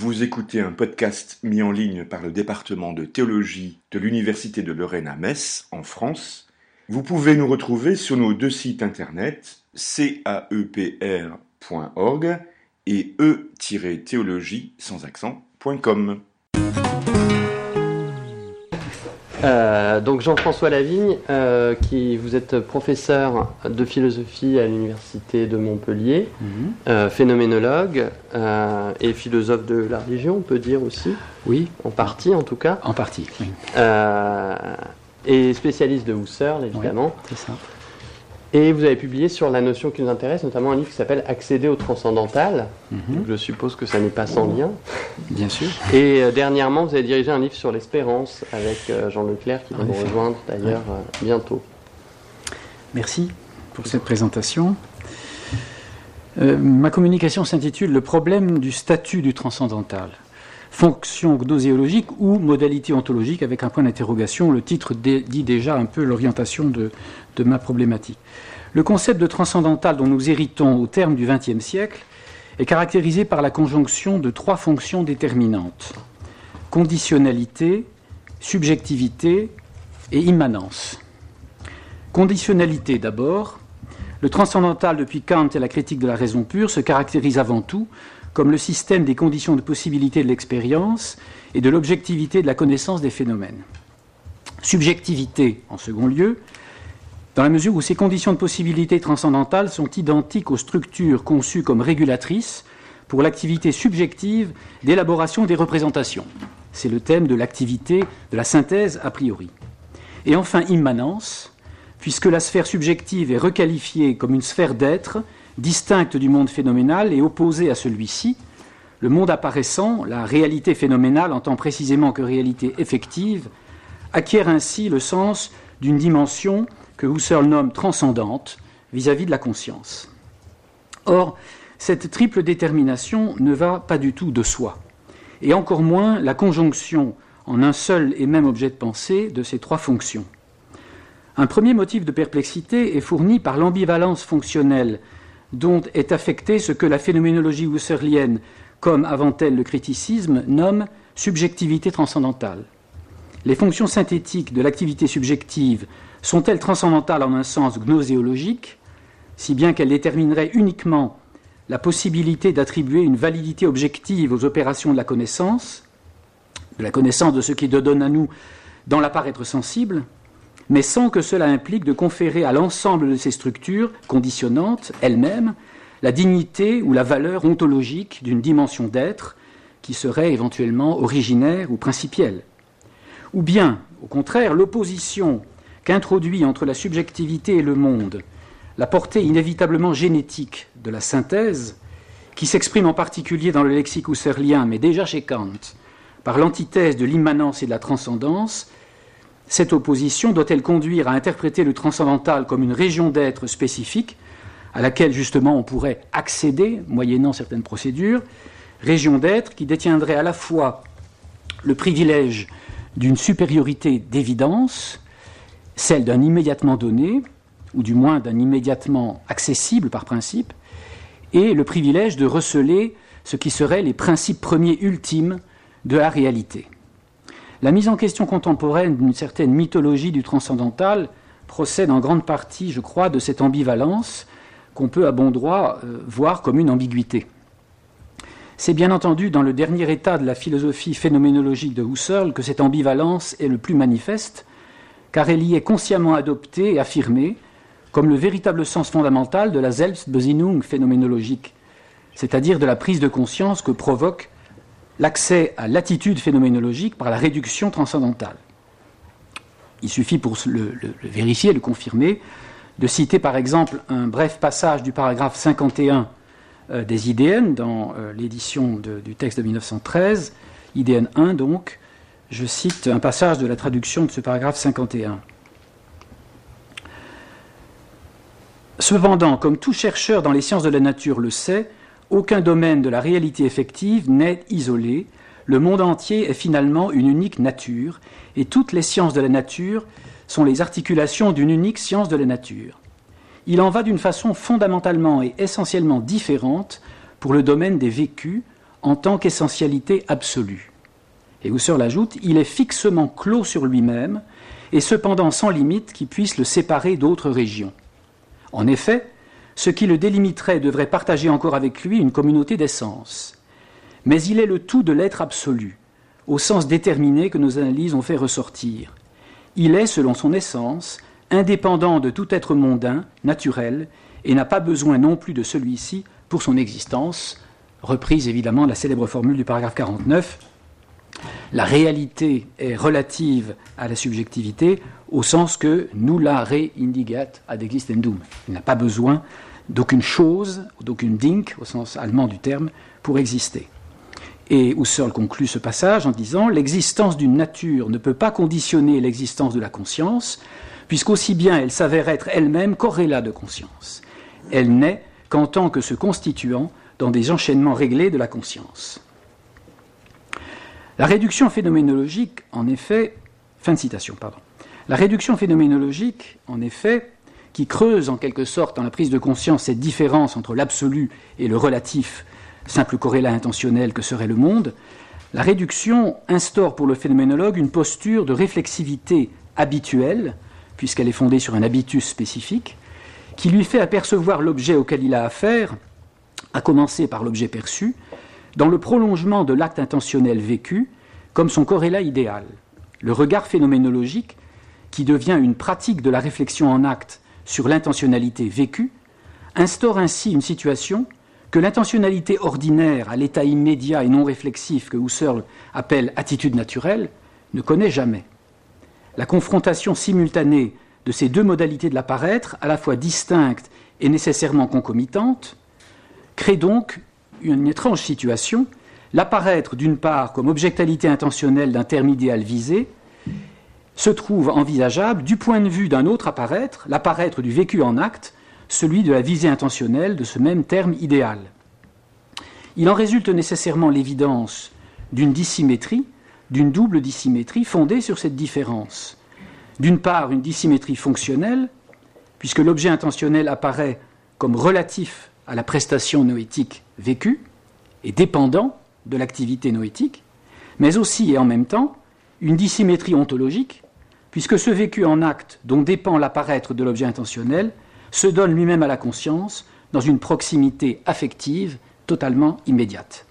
Vous écoutez un podcast mis en ligne par le département de théologie de l'Université de Lorraine à Metz, en France. Vous pouvez nous retrouver sur nos deux sites internet caepr.org et e-théologie sans accent.com. Euh, donc Jean-François Lavigne, euh, qui vous êtes professeur de philosophie à l'université de Montpellier, Mhm. euh, phénoménologue et philosophe de la religion, on peut dire aussi, Oui, en partie en tout cas, en partie, oui, et spécialiste de Husserl évidemment. c'est ça. Et vous avez publié sur la notion qui nous intéresse, notamment un livre qui s'appelle Accéder au transcendantal. Mhm. Donc je suppose que ça n'est pas sans lien. Bien sûr. Et euh, dernièrement, vous avez dirigé un livre sur l'espérance avec euh, Jean Leclerc qui va nous rejoindre d'ailleurs euh, bientôt. Merci pour cette présentation. Ma communication s'intitule Le problème du statut du transcendantal. Fonction gnoséologique ou modalité ontologique avec un point d'interrogation. Le titre dit déjà un peu l'orientation de, de ma problématique. Le concept de transcendantal dont nous héritons au terme du XXe siècle est caractérisé par la conjonction de trois fonctions déterminantes conditionnalité, subjectivité et immanence. Conditionnalité d'abord. Le transcendantal depuis Kant et la critique de la raison pure se caractérise avant tout comme le système des conditions de possibilité de l'expérience et de l'objectivité de la connaissance des phénomènes. Subjectivité en second lieu, dans la mesure où ces conditions de possibilité transcendantales sont identiques aux structures conçues comme régulatrices pour l'activité subjective d'élaboration des représentations. C'est le thème de l'activité de la synthèse a priori. Et enfin, immanence, puisque la sphère subjective est requalifiée comme une sphère d'être distincte du monde phénoménal et opposée à celui-ci, le monde apparaissant, la réalité phénoménale en tant précisément que réalité effective, acquiert ainsi le sens d'une dimension que Husserl nomme transcendante vis-à-vis de la conscience. Or, cette triple détermination ne va pas du tout de soi, et encore moins la conjonction en un seul et même objet de pensée de ces trois fonctions. Un premier motif de perplexité est fourni par l'ambivalence fonctionnelle dont est affecté ce que la phénoménologie husserlienne, comme avant elle le criticisme, nomme subjectivité transcendantale. Les fonctions synthétiques de l'activité subjective sont-elles transcendantales en un sens gnoséologique, si bien qu'elles détermineraient uniquement la possibilité d'attribuer une validité objective aux opérations de la connaissance, de la connaissance de ce qui donne à nous dans l'apparaître sensible, mais sans que cela implique de conférer à l'ensemble de ces structures conditionnantes elles-mêmes la dignité ou la valeur ontologique d'une dimension d'être qui serait éventuellement originaire ou principielle. Ou bien, au contraire, l'opposition qu'introduit entre la subjectivité et le monde la portée inévitablement génétique de la synthèse, qui s'exprime en particulier dans le lexique husserlien, mais déjà chez Kant, par l'antithèse de l'immanence et de la transcendance, cette opposition doit-elle conduire à interpréter le transcendantal comme une région d'être spécifique, à laquelle justement on pourrait accéder, moyennant certaines procédures, région d'être qui détiendrait à la fois le privilège d'une supériorité d'évidence, celle d'un immédiatement donné, ou du moins d'un immédiatement accessible par principe, et le privilège de receler ce qui seraient les principes premiers ultimes de la réalité. La mise en question contemporaine d'une certaine mythologie du transcendantal procède en grande partie, je crois, de cette ambivalence qu'on peut à bon droit euh, voir comme une ambiguïté. C'est bien entendu dans le dernier état de la philosophie phénoménologique de Husserl que cette ambivalence est le plus manifeste, car elle y est consciemment adoptée et affirmée comme le véritable sens fondamental de la Selbstbesinnung phénoménologique, c'est-à-dire de la prise de conscience que provoque l'accès à l'attitude phénoménologique par la réduction transcendantale. Il suffit pour le, le- le vérifier, le confirmer, de citer par exemple un bref passage du paragraphe 51 euh, des IDN dans euh, l'édition du texte de 1913, IDN 1 donc. Je cite un passage de la traduction de ce paragraphe 51. Cependant, comme tout chercheur dans les sciences de la nature le sait, aucun domaine de la réalité effective n'est isolé. Le monde entier est finalement une unique nature, et toutes les sciences de la nature sont les articulations d'une unique science de la nature. Il en va d'une façon fondamentalement et essentiellement différente pour le domaine des vécus, en tant qu'essentialité absolue. Et Husserl ajoute Il est fixement clos sur lui-même, et cependant sans limite qui puisse le séparer d'autres régions. En effet, ce qui le délimiterait devrait partager encore avec lui une communauté d'essence. Mais il est le tout de l'être absolu, au sens déterminé que nos analyses ont fait ressortir. Il est, selon son essence, indépendant de tout être mondain, naturel, et n'a pas besoin non plus de celui-ci pour son existence, reprise évidemment la célèbre formule du paragraphe 49. La réalité est relative à la subjectivité au sens que nulla re indigat ad existendum. Il n'a pas besoin d'aucune chose, d'aucune dink, au sens allemand du terme, pour exister. Et Husserl conclut ce passage en disant L'existence d'une nature ne peut pas conditionner l'existence de la conscience, puisqu'aussi bien elle s'avère être elle-même corrélat de conscience. Elle n'est qu'en tant que se constituant dans des enchaînements réglés de la conscience. La réduction phénoménologique, en effet, fin de citation, pardon. La réduction phénoménologique, en effet, qui creuse en quelque sorte dans la prise de conscience cette différence entre l'absolu et le relatif, simple corrélat intentionnel que serait le monde, la réduction instaure pour le phénoménologue une posture de réflexivité habituelle, puisqu'elle est fondée sur un habitus spécifique, qui lui fait apercevoir l'objet auquel il a affaire, à commencer par l'objet perçu, dans le prolongement de l'acte intentionnel vécu, comme son corrélat idéal. Le regard phénoménologique qui devient une pratique de la réflexion en acte sur l'intentionnalité vécue, instaure ainsi une situation que l'intentionnalité ordinaire à l'état immédiat et non réflexif que Husserl appelle attitude naturelle ne connaît jamais. La confrontation simultanée de ces deux modalités de l'apparaître, à la fois distinctes et nécessairement concomitantes, crée donc une étrange situation, l'apparaître d'une part comme objectalité intentionnelle d'un terme idéal visé, se trouve envisageable du point de vue d'un autre apparaître, l'apparaître du vécu en acte, celui de la visée intentionnelle de ce même terme idéal. Il en résulte nécessairement l'évidence d'une dissymétrie, d'une double dissymétrie fondée sur cette différence. D'une part, une dissymétrie fonctionnelle, puisque l'objet intentionnel apparaît comme relatif à la prestation noétique vécue et dépendant de l'activité noétique, mais aussi et en même temps une dissymétrie ontologique, puisque ce vécu en acte dont dépend l'apparaître de l'objet intentionnel se donne lui-même à la conscience dans une proximité affective totalement immédiate.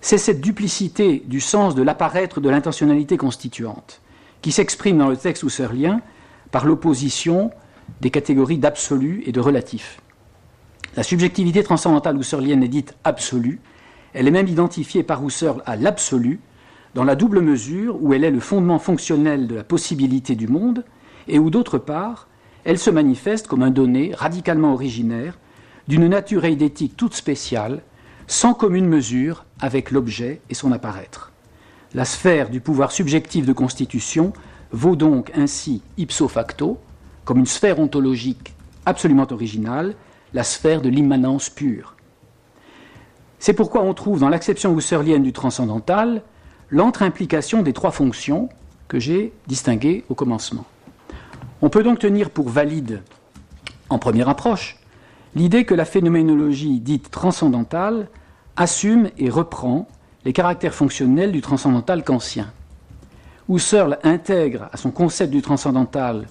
C'est cette duplicité du sens de l'apparaître de l'intentionnalité constituante qui s'exprime dans le texte husserlien par l'opposition des catégories d'absolu et de relatif. La subjectivité transcendantale husserlienne est dite absolue, elle est même identifiée par Husserl à l'absolu, dans la double mesure où elle est le fondement fonctionnel de la possibilité du monde, et où d'autre part, elle se manifeste comme un donné radicalement originaire, d'une nature eidétique toute spéciale, sans commune mesure avec l'objet et son apparaître. La sphère du pouvoir subjectif de constitution vaut donc ainsi ipso facto, comme une sphère ontologique absolument originale, la sphère de l'immanence pure. C'est pourquoi on trouve dans l'acception husserlienne du transcendantal l'entre-implication des trois fonctions que j'ai distinguées au commencement. On peut donc tenir pour valide, en première approche, l'idée que la phénoménologie dite transcendantale assume et reprend les caractères fonctionnels du transcendantal kantien. Husserl intègre à son concept du transcendantal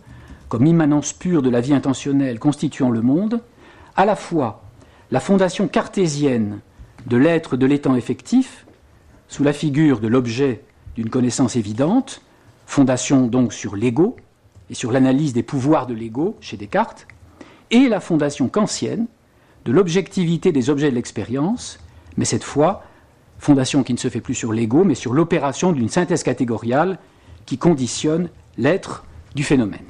comme immanence pure de la vie intentionnelle constituant le monde, à la fois la fondation cartésienne de l'être de l'étant effectif, sous la figure de l'objet d'une connaissance évidente, fondation donc sur l'ego et sur l'analyse des pouvoirs de l'ego chez Descartes, et la fondation kantienne de l'objectivité des objets de l'expérience, mais cette fois, fondation qui ne se fait plus sur l'ego, mais sur l'opération d'une synthèse catégoriale qui conditionne l'être du phénomène.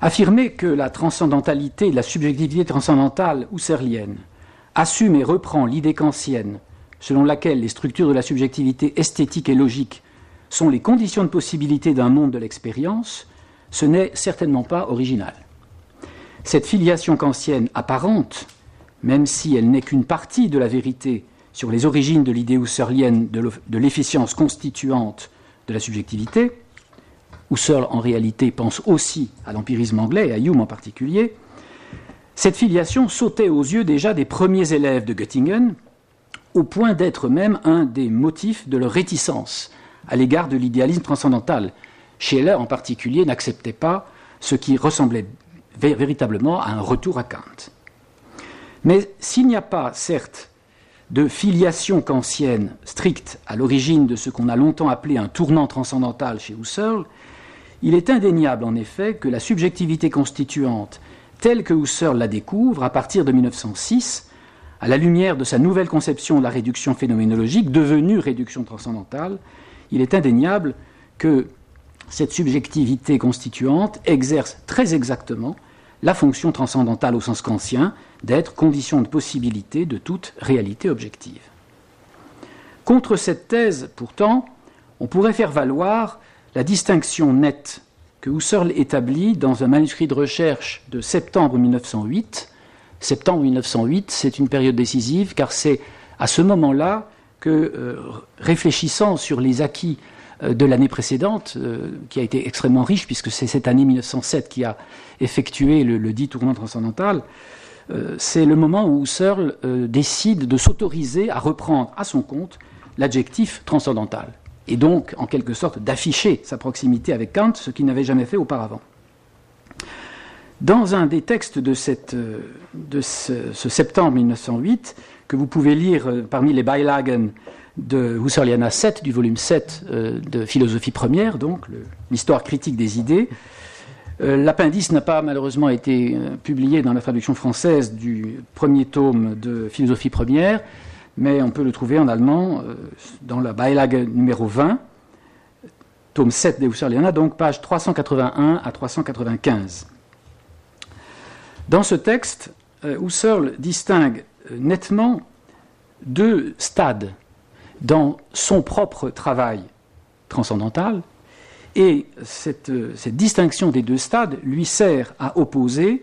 Affirmer que la transcendantalité, la subjectivité transcendantale husserlienne assume et reprend l'idée kantienne selon laquelle les structures de la subjectivité esthétique et logique sont les conditions de possibilité d'un monde de l'expérience, ce n'est certainement pas original. Cette filiation kantienne apparente, même si elle n'est qu'une partie de la vérité sur les origines de l'idée husserlienne de l'efficience constituante de la subjectivité, Husserl en réalité pense aussi à l'empirisme anglais et à Hume en particulier, cette filiation sautait aux yeux déjà des premiers élèves de Göttingen, au point d'être même un des motifs de leur réticence à l'égard de l'idéalisme transcendantal. Scheler, en particulier, n'acceptait pas ce qui ressemblait véritablement à un retour à Kant. Mais s'il n'y a pas, certes, de filiation kantienne stricte à l'origine de ce qu'on a longtemps appelé un tournant transcendantal chez Husserl, il est indéniable en effet que la subjectivité constituante, telle que Husserl la découvre à partir de 1906, à la lumière de sa nouvelle conception de la réduction phénoménologique, devenue réduction transcendantale, il est indéniable que cette subjectivité constituante exerce très exactement la fonction transcendantale au sens kantien d'être condition de possibilité de toute réalité objective. Contre cette thèse, pourtant, on pourrait faire valoir la distinction nette que Husserl établit dans un manuscrit de recherche de septembre 1908. Septembre 1908, c'est une période décisive car c'est à ce moment-là que, euh, réfléchissant sur les acquis de l'année précédente, euh, qui a été extrêmement riche, puisque c'est cette année 1907 qui a effectué le, dit tournant transcendantal, c'est le moment où Husserl décide de s'autoriser à reprendre à son compte l'adjectif transcendantal, et donc en quelque sorte d'afficher sa proximité avec Kant, ce qu'il n'avait jamais fait auparavant. Dans un des textes de ce, ce, septembre 1908, que vous pouvez lire parmi les Beilagen de Husserliana 7, du volume 7 euh, de Philosophie première, donc l'histoire critique des idées. Euh, l'appendice n'a pas malheureusement été euh, publié dans la traduction française du premier tome de Philosophie première, mais on peut le trouver en allemand dans la Beilage numéro 20, tome 7 de Husserliana, donc page 381 à 395. Dans ce texte, Husserl distingue nettement deux stades dans son propre travail transcendantal, et cette, distinction des deux stades lui sert à opposer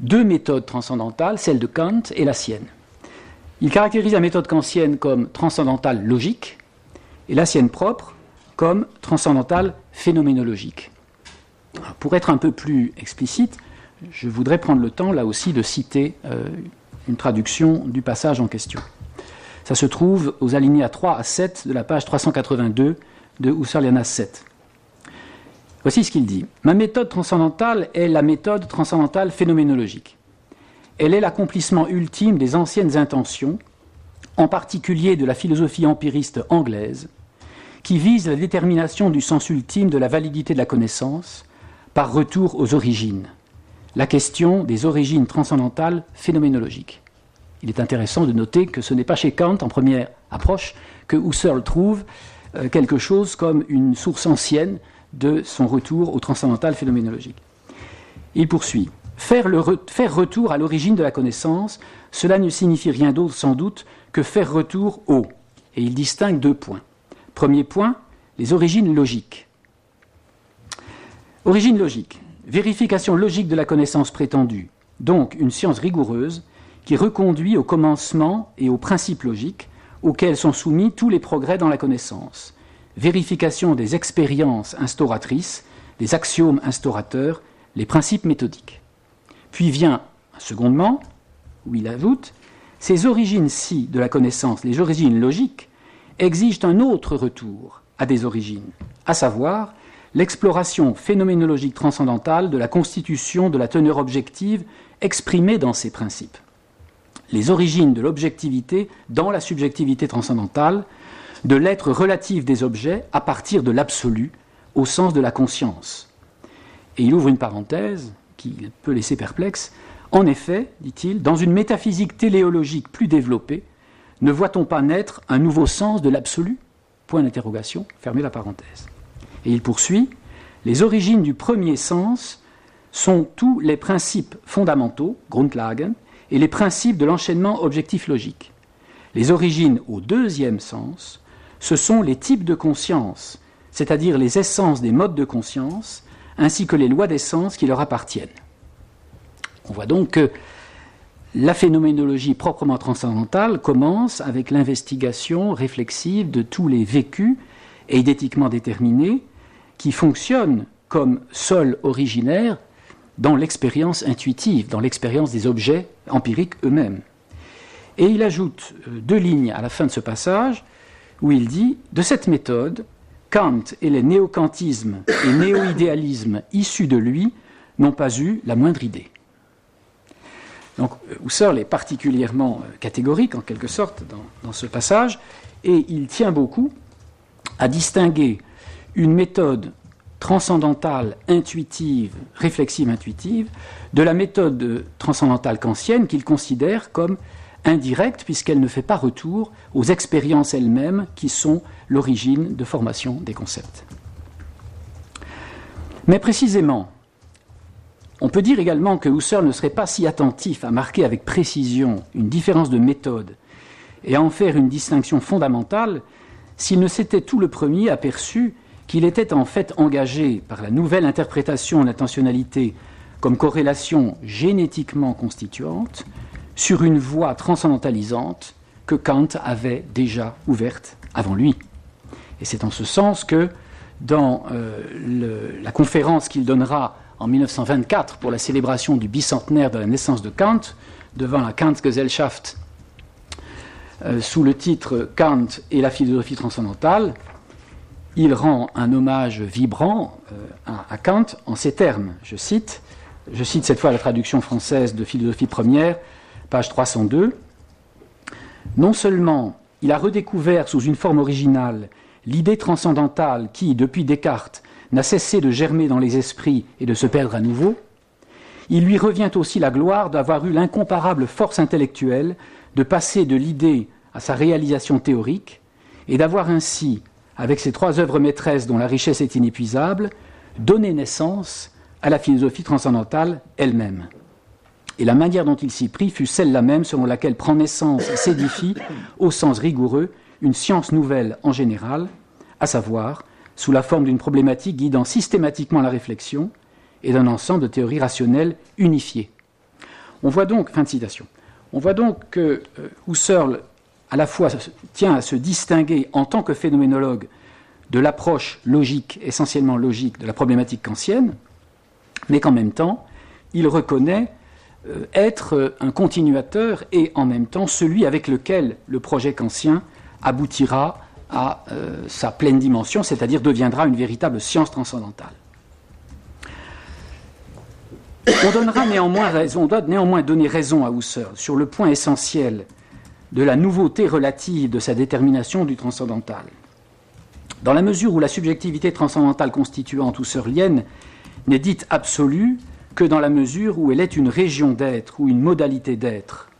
deux méthodes transcendantales, celle de Kant et la sienne. Il caractérise la méthode kantienne comme transcendantale logique et la sienne propre comme transcendantale phénoménologique. pour être un peu plus explicite, je voudrais prendre le temps là aussi de citer euh, une traduction du passage en question. Ça se trouve aux alinéas 3 à 7 de la page 382 de Husserliana 7. Voici ce qu'il dit. Ma méthode transcendantale est la méthode transcendantale phénoménologique. Elle est l'accomplissement ultime des anciennes intentions, en particulier de la philosophie empiriste anglaise, qui vise la détermination du sens ultime de la validité de la connaissance par retour aux origines, la question des origines transcendantales phénoménologiques il est intéressant de noter que ce n'est pas chez Kant, en première approche, que Husserl trouve euh, quelque chose comme une source ancienne de son retour au transcendantal phénoménologique. Il poursuit. Faire, faire retour à l'origine de la connaissance, cela ne signifie rien d'autre sans doute que faire retour au. Et il distingue deux points. Premier point, les origines logiques. Origine logique, vérification logique de la connaissance prétendue, donc une science rigoureuse qui reconduit au commencement et aux principes logiques auxquels sont soumis tous les progrès dans la connaissance, vérification des expériences instauratrices, des axiomes instaurateurs, les principes méthodiques. Puis vient secondement, où il ajoute Ces origines-ci de la connaissance, les origines logiques, exigent un autre retour à des origines, à savoir l'exploration phénoménologique transcendantale de la constitution de la teneur objective exprimée dans ces principes les origines de l'objectivité dans la subjectivité transcendantale, de l'être relatif des objets à partir de l'absolu au sens de la conscience. Et il ouvre une parenthèse qui peut laisser perplexe. En effet, dit-il, dans une métaphysique téléologique plus développée, ne voit-on pas naître un nouveau sens de l'absolu? Point d'interrogation, fermez la parenthèse. Et il poursuit Les origines du premier sens sont tous les principes fondamentaux, Grundlagen, et les principes de l'enchaînement objectif logique. Les origines au deuxième sens, ce sont les types de conscience, c'est-à-dire les essences des modes de conscience, ainsi que les lois d'essence qui leur appartiennent. On voit donc que la phénoménologie proprement transcendantale commence avec l'investigation réflexive de tous les vécus édétiquement déterminés qui fonctionnent comme sol originaire dans l'expérience intuitive, dans l'expérience des objets empiriques eux-mêmes. Et il ajoute euh, deux lignes à la fin de ce passage où il dit De cette méthode, Kant et les néo-kantismes et néo-idéalismes issus de lui n'ont pas eu la moindre idée. Donc Husserl est particulièrement euh, catégorique en quelque sorte dans, ce passage et il tient beaucoup à distinguer une méthode transcendantale, intuitive, réflexive, intuitive, de la méthode transcendantale kantienne qu'il considère comme indirecte puisqu'elle ne fait pas retour aux expériences elles-mêmes qui sont l'origine de formation des concepts. Mais précisément, on peut dire également que Husserl ne serait pas si attentif à marquer avec précision une différence de méthode et à en faire une distinction fondamentale s'il ne s'était tout le premier aperçu qu'il était en fait engagé par la nouvelle interprétation de l'intentionnalité comme corrélation génétiquement constituante sur une voie transcendantalisante que Kant avait déjà ouverte avant lui. Et c'est en ce sens que dans euh, la conférence qu'il donnera en 1924 pour la célébration du bicentenaire de la naissance de Kant, devant la Kant-Gesellschaft, euh, sous le titre Kant et la philosophie transcendantale, il rend un hommage vibrant euh, à, Kant en ces termes. Je cite, je cite cette fois la traduction française de Philosophie première, page 302. Non seulement il a redécouvert sous une forme originale l'idée transcendantale qui, depuis Descartes, n'a cessé de germer dans les esprits et de se perdre à nouveau, il lui revient aussi la gloire d'avoir eu l'incomparable force intellectuelle de passer de l'idée à sa réalisation théorique, et d'avoir ainsi, avec ses trois œuvres maîtresses dont la richesse est inépuisable, donné naissance à la philosophie transcendantale elle-même. Et la manière dont il s'y prit fut celle-là même selon laquelle prend naissance et s'édifie, au sens rigoureux, une science nouvelle en général, à savoir sous la forme d'une problématique guidant systématiquement la réflexion et d'un ensemble de théories rationnelles unifiées. On voit donc, fin de citation, on voit donc que euh, Husserl à la fois tient à se distinguer en tant que phénoménologue de l'approche logique, essentiellement logique, de la problématique kantienne, mais qu'en même temps, il reconnaît euh, être un continuateur et en même temps celui avec lequel le projet kantien aboutira à euh, sa pleine dimension, c'est-à-dire deviendra une véritable science transcendantale. On, donnera néanmoins raison, on doit néanmoins donner raison à Husserl sur le point essentiel de la nouveauté relative de sa détermination du transcendantal. Dans la mesure où la subjectivité transcendantale constituante husserlienne n'est dite absolue que dans la mesure où elle est une région d'être ou une modalité d'être,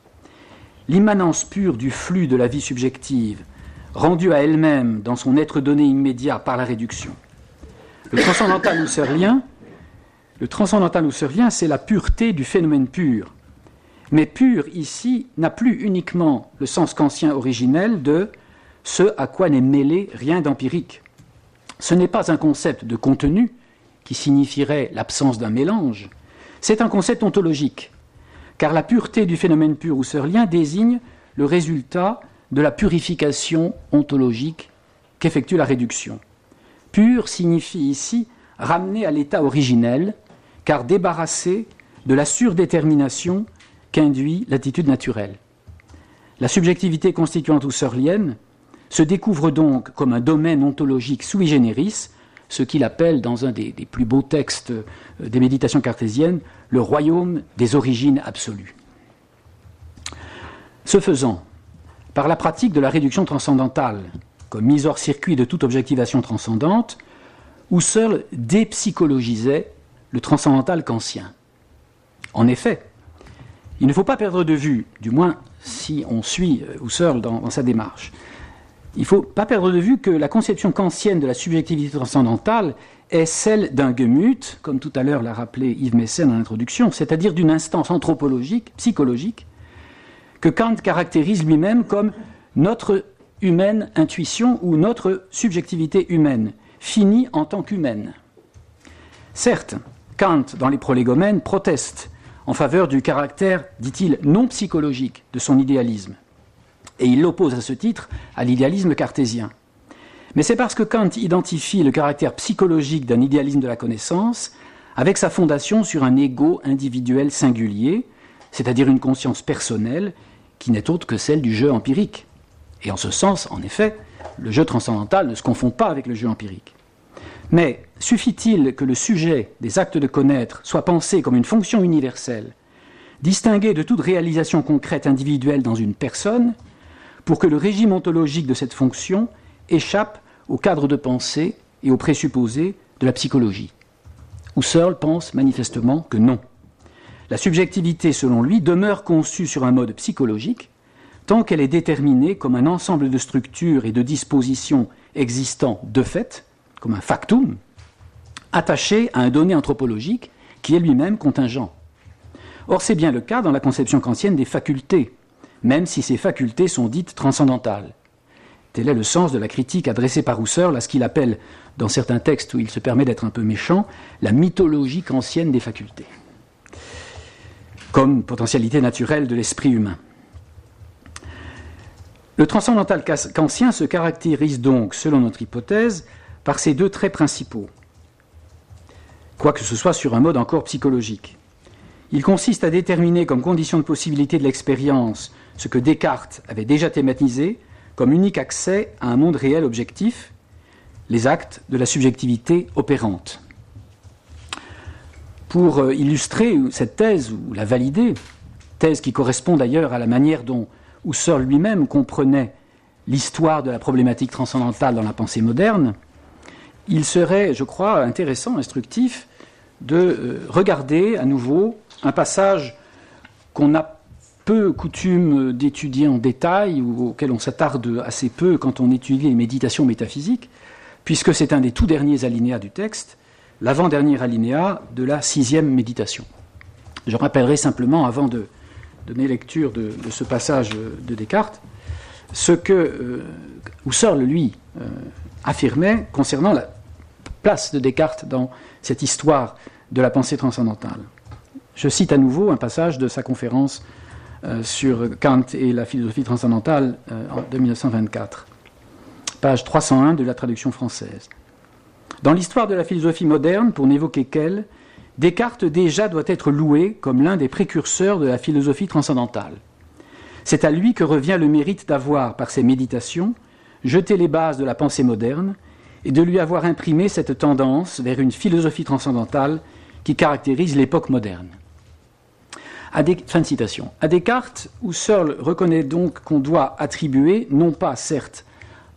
l'immanence pure du flux de la vie subjective rendue à elle-même dans son être donné immédiat par la réduction. Le transcendantal husserlien, le transcendantal c'est la pureté du phénomène pur. Mais pur ici n'a plus uniquement le sens kantien originel de ce à quoi n'est mêlé rien d'empirique. Ce n'est pas un concept de contenu qui signifierait l'absence d'un mélange, c'est un concept ontologique, car la pureté du phénomène pur husserlien désigne le résultat de la purification ontologique qu'effectue la réduction. Pur signifie ici ramener à l'état originel, car débarrassé de la surdétermination qu'induit l'attitude naturelle. La subjectivité constituante husserlienne se découvre donc comme un domaine ontologique sui generis, ce qu'il appelle dans un des, des, plus beaux textes euh, des méditations cartésiennes le royaume des origines absolues. Ce faisant, par la pratique de la réduction transcendantale, comme mise hors circuit de toute objectivation transcendante, Husserl dépsychologisait le transcendantal kantien. En effet, il ne faut pas perdre de vue, du moins si on suit euh, Husserl dans, dans sa démarche, il ne faut pas perdre de vue que la conception kantienne de la subjectivité transcendantale est celle d'un Gemüt, comme tout à l'heure l'a rappelé Yves Messen dans l'introduction, c'est-à-dire d'une instance anthropologique, psychologique, que Kant caractérise lui-même comme notre humaine intuition ou notre subjectivité humaine, finie en tant qu'humaine. Certes, Kant, dans les prolégomènes, proteste en faveur du caractère, dit-il, non psychologique de son idéalisme, et il l'oppose à ce titre à l'idéalisme cartésien. Mais c'est parce que Kant identifie le caractère psychologique d'un idéalisme de la connaissance avec sa fondation sur un ego individuel singulier, c'est-à-dire une conscience personnelle qui n'est autre que celle du jeu empirique. Et en ce sens, en effet, le jeu transcendantal ne se confond pas avec le jeu empirique. Mais suffit-il que le sujet des actes de connaître soit pensé comme une fonction universelle, distinguée de toute réalisation concrète individuelle dans une personne, pour que le régime ontologique de cette fonction échappe au cadre de pensée et aux présupposés de la psychologie? Husserl pense manifestement que non. La subjectivité, selon lui, demeure conçue sur un mode psychologique tant qu'elle est déterminée comme un ensemble de structures et de dispositions existant de fait, comme un factum, attaché à un donné anthropologique qui est lui-même contingent. Or, c'est bien le cas dans la conception kantienne des facultés, même si ces facultés sont dites transcendantales. Tel est le sens de la critique adressée par Husserl à ce qu'il appelle, dans certains textes où il se permet d'être un peu méchant, la mythologie kantienne des facultés, comme potentialité naturelle de l'esprit humain. Le transcendantal kantien se caractérise donc, selon notre hypothèse, par ces deux traits principaux, quoique ce soit sur un mode encore psychologique. Il consiste à déterminer comme condition de possibilité de l'expérience ce que Descartes avait déjà thématisé comme unique accès à un monde réel objectif, les actes de la subjectivité opérante. Pour euh, illustrer cette thèse ou la valider, thèse qui correspond d'ailleurs à la manière dont Husserl lui-même comprenait l'histoire de la problématique transcendantale dans la pensée moderne, il serait, je crois, intéressant, instructif, de euh, regarder à nouveau un passage qu'on a peu coutume d'étudier en détail ou auquel on s'attarde assez peu quand on étudie les méditations métaphysiques, puisque c'est un des tout derniers alinéas du texte, l'avant-dernier alinéa de la sixième méditation. Je rappellerai simplement, avant de donner lecture de, ce passage de Descartes, ce que euh, Husserl, lui, euh, affirmait concernant la place de Descartes dans cette histoire de la pensée transcendantale. Je cite à nouveau un passage de sa conférence euh, sur Kant et la philosophie transcendantale de 1924, page 301 de la traduction française. Dans l'histoire de la philosophie moderne, pour n'évoquer qu'elle, Descartes déjà doit être loué comme l'un des précurseurs de la philosophie transcendantale. C'est à lui que revient le mérite d'avoir, par ses méditations, jeté les bases de la pensée moderne et de lui avoir imprimé cette tendance vers une philosophie transcendantale qui caractérise l'époque moderne. À fin de citation. À Descartes, Husserl reconnaît donc qu'on doit attribuer, non pas certes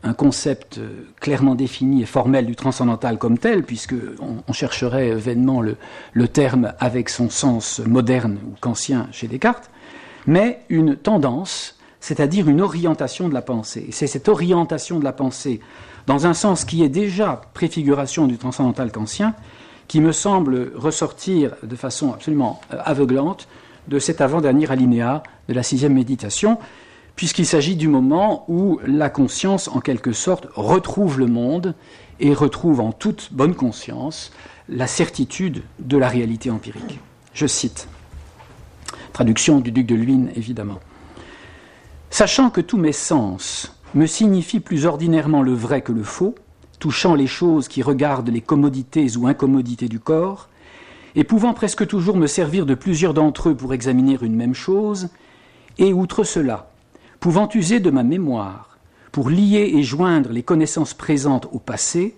un concept euh, clairement défini et formel du transcendantal comme tel, puisque on, chercherait vainement le, terme avec son sens moderne ou kantien chez Descartes, mais une tendance, c'est-à-dire une orientation de la pensée. Et c'est cette orientation de la pensée, dans un sens qui est déjà préfiguration du transcendantal kantien, qui me semble ressortir de façon absolument euh, aveuglante de cet avant-dernier alinéa de la sixième méditation, puisqu'il s'agit du moment où la conscience, en quelque sorte, retrouve le monde et retrouve en toute bonne conscience la certitude de la réalité empirique. Je cite, traduction du duc de Luynes, évidemment. Sachant que tous mes sens me signifient plus ordinairement le vrai que le faux, touchant les choses qui regardent les commodités ou incommodités du corps, et pouvant presque toujours me servir de plusieurs d'entre eux pour examiner une même chose, et outre cela, pouvant user de ma mémoire pour lier et joindre les connaissances présentes au passé,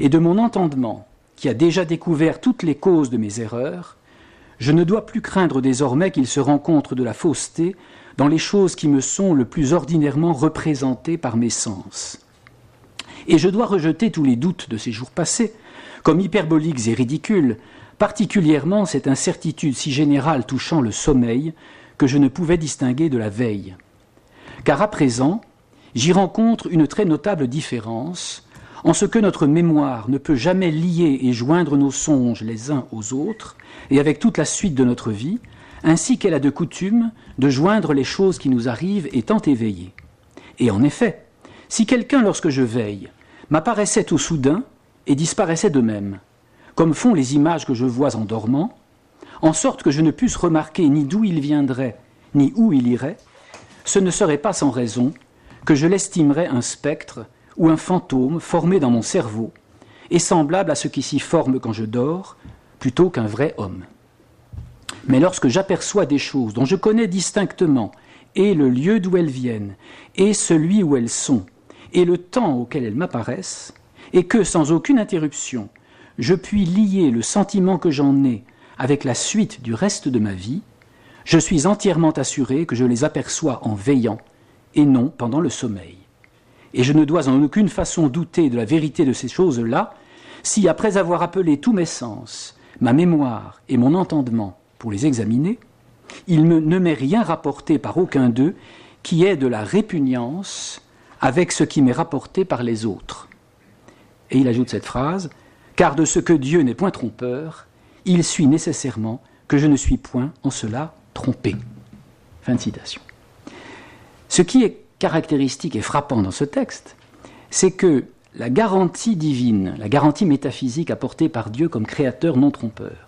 et de mon entendement, qui a déjà découvert toutes les causes de mes erreurs, je ne dois plus craindre désormais qu'il se rencontre de la fausseté dans les choses qui me sont le plus ordinairement représentées par mes sens. Et je dois rejeter tous les doutes de ces jours passés, comme hyperboliques et ridicules, particulièrement cette incertitude si générale touchant le sommeil que je ne pouvais distinguer de la veille car à présent, j'y rencontre une très notable différence en ce que notre mémoire ne peut jamais lier et joindre nos songes les uns aux autres, et avec toute la suite de notre vie, ainsi qu'elle a de coutume de joindre les choses qui nous arrivent étant éveillées. Et en effet, si quelqu'un, lorsque je veille, m'apparaissait au soudain et disparaissait de même, comme font les images que je vois en dormant, en sorte que je ne puisse remarquer ni d'où il viendrait, ni où il irait, ce ne serait pas sans raison que je l'estimerais un spectre ou un fantôme formé dans mon cerveau, et semblable à ce qui s'y forme quand je dors, plutôt qu'un vrai homme. Mais lorsque j'aperçois des choses dont je connais distinctement et le lieu d'où elles viennent, et celui où elles sont, et le temps auquel elles m'apparaissent, et que, sans aucune interruption, je puis lier le sentiment que j'en ai avec la suite du reste de ma vie, je suis entièrement assuré que je les aperçois en veillant et non pendant le sommeil. Et je ne dois en aucune façon douter de la vérité de ces choses-là, si, après avoir appelé tous mes sens, ma mémoire et mon entendement pour les examiner, il ne m'est rien rapporté par aucun d'eux qui ait de la répugnance avec ce qui m'est rapporté par les autres. Et il ajoute cette phrase Car de ce que Dieu n'est point trompeur, il suit nécessairement que je ne suis point en cela trompé. Fin de citation. Ce qui est caractéristique et frappant dans ce texte, c'est que la garantie divine, la garantie métaphysique apportée par Dieu comme créateur non trompeur,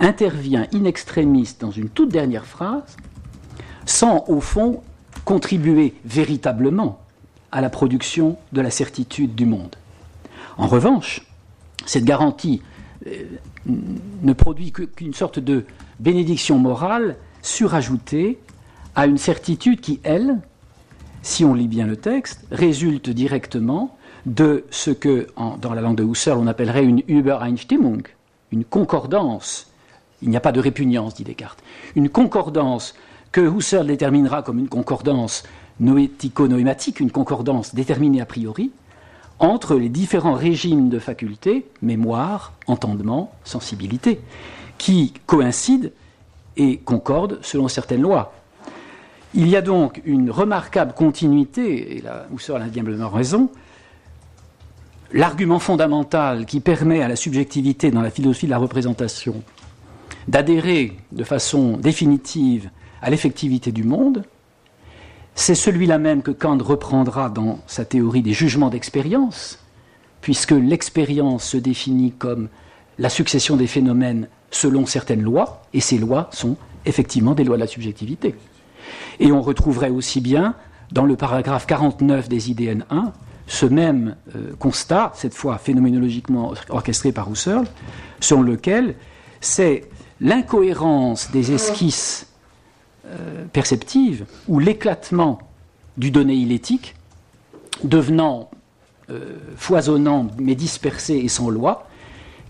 intervient in extremis dans une toute dernière phrase, sans au fond contribuer véritablement à la production de la certitude du monde. En revanche, cette garantie euh, ne produit qu'une sorte de bénédiction morale surajoutée à une certitude qui, elle, si on lit bien le texte, résulte directement de ce que, dans la langue de Husserl, on appellerait une Übereinstimmung, une concordance. Il n'y a pas de répugnance, dit Descartes. Une concordance que Husserl déterminera comme une concordance noético-noématique, une concordance déterminée a priori, entre les différents régimes de facultés, mémoire, entendement, sensibilité, qui coïncident et concordent selon certaines lois. Il y a donc une remarquable continuité, et là Husserl a diablement raison, l'argument fondamental qui permet à la subjectivité dans la philosophie de la représentation d'adhérer de façon définitive à l'effectivité du monde, c'est celui-là même que Kant reprendra dans sa théorie des jugements d'expérience, puisque l'expérience se définit comme la succession des phénomènes selon certaines lois, et ces lois sont effectivement des lois de la subjectivité. Et on retrouverait aussi bien dans le paragraphe 49 des IDN 1 ce même euh, constat, cette fois phénoménologiquement orchestré par Husserl, selon lequel c'est l'incohérence des esquisses euh, perceptives ou l'éclatement du donné illétique, devenant euh, foisonnant mais dispersé et sans loi,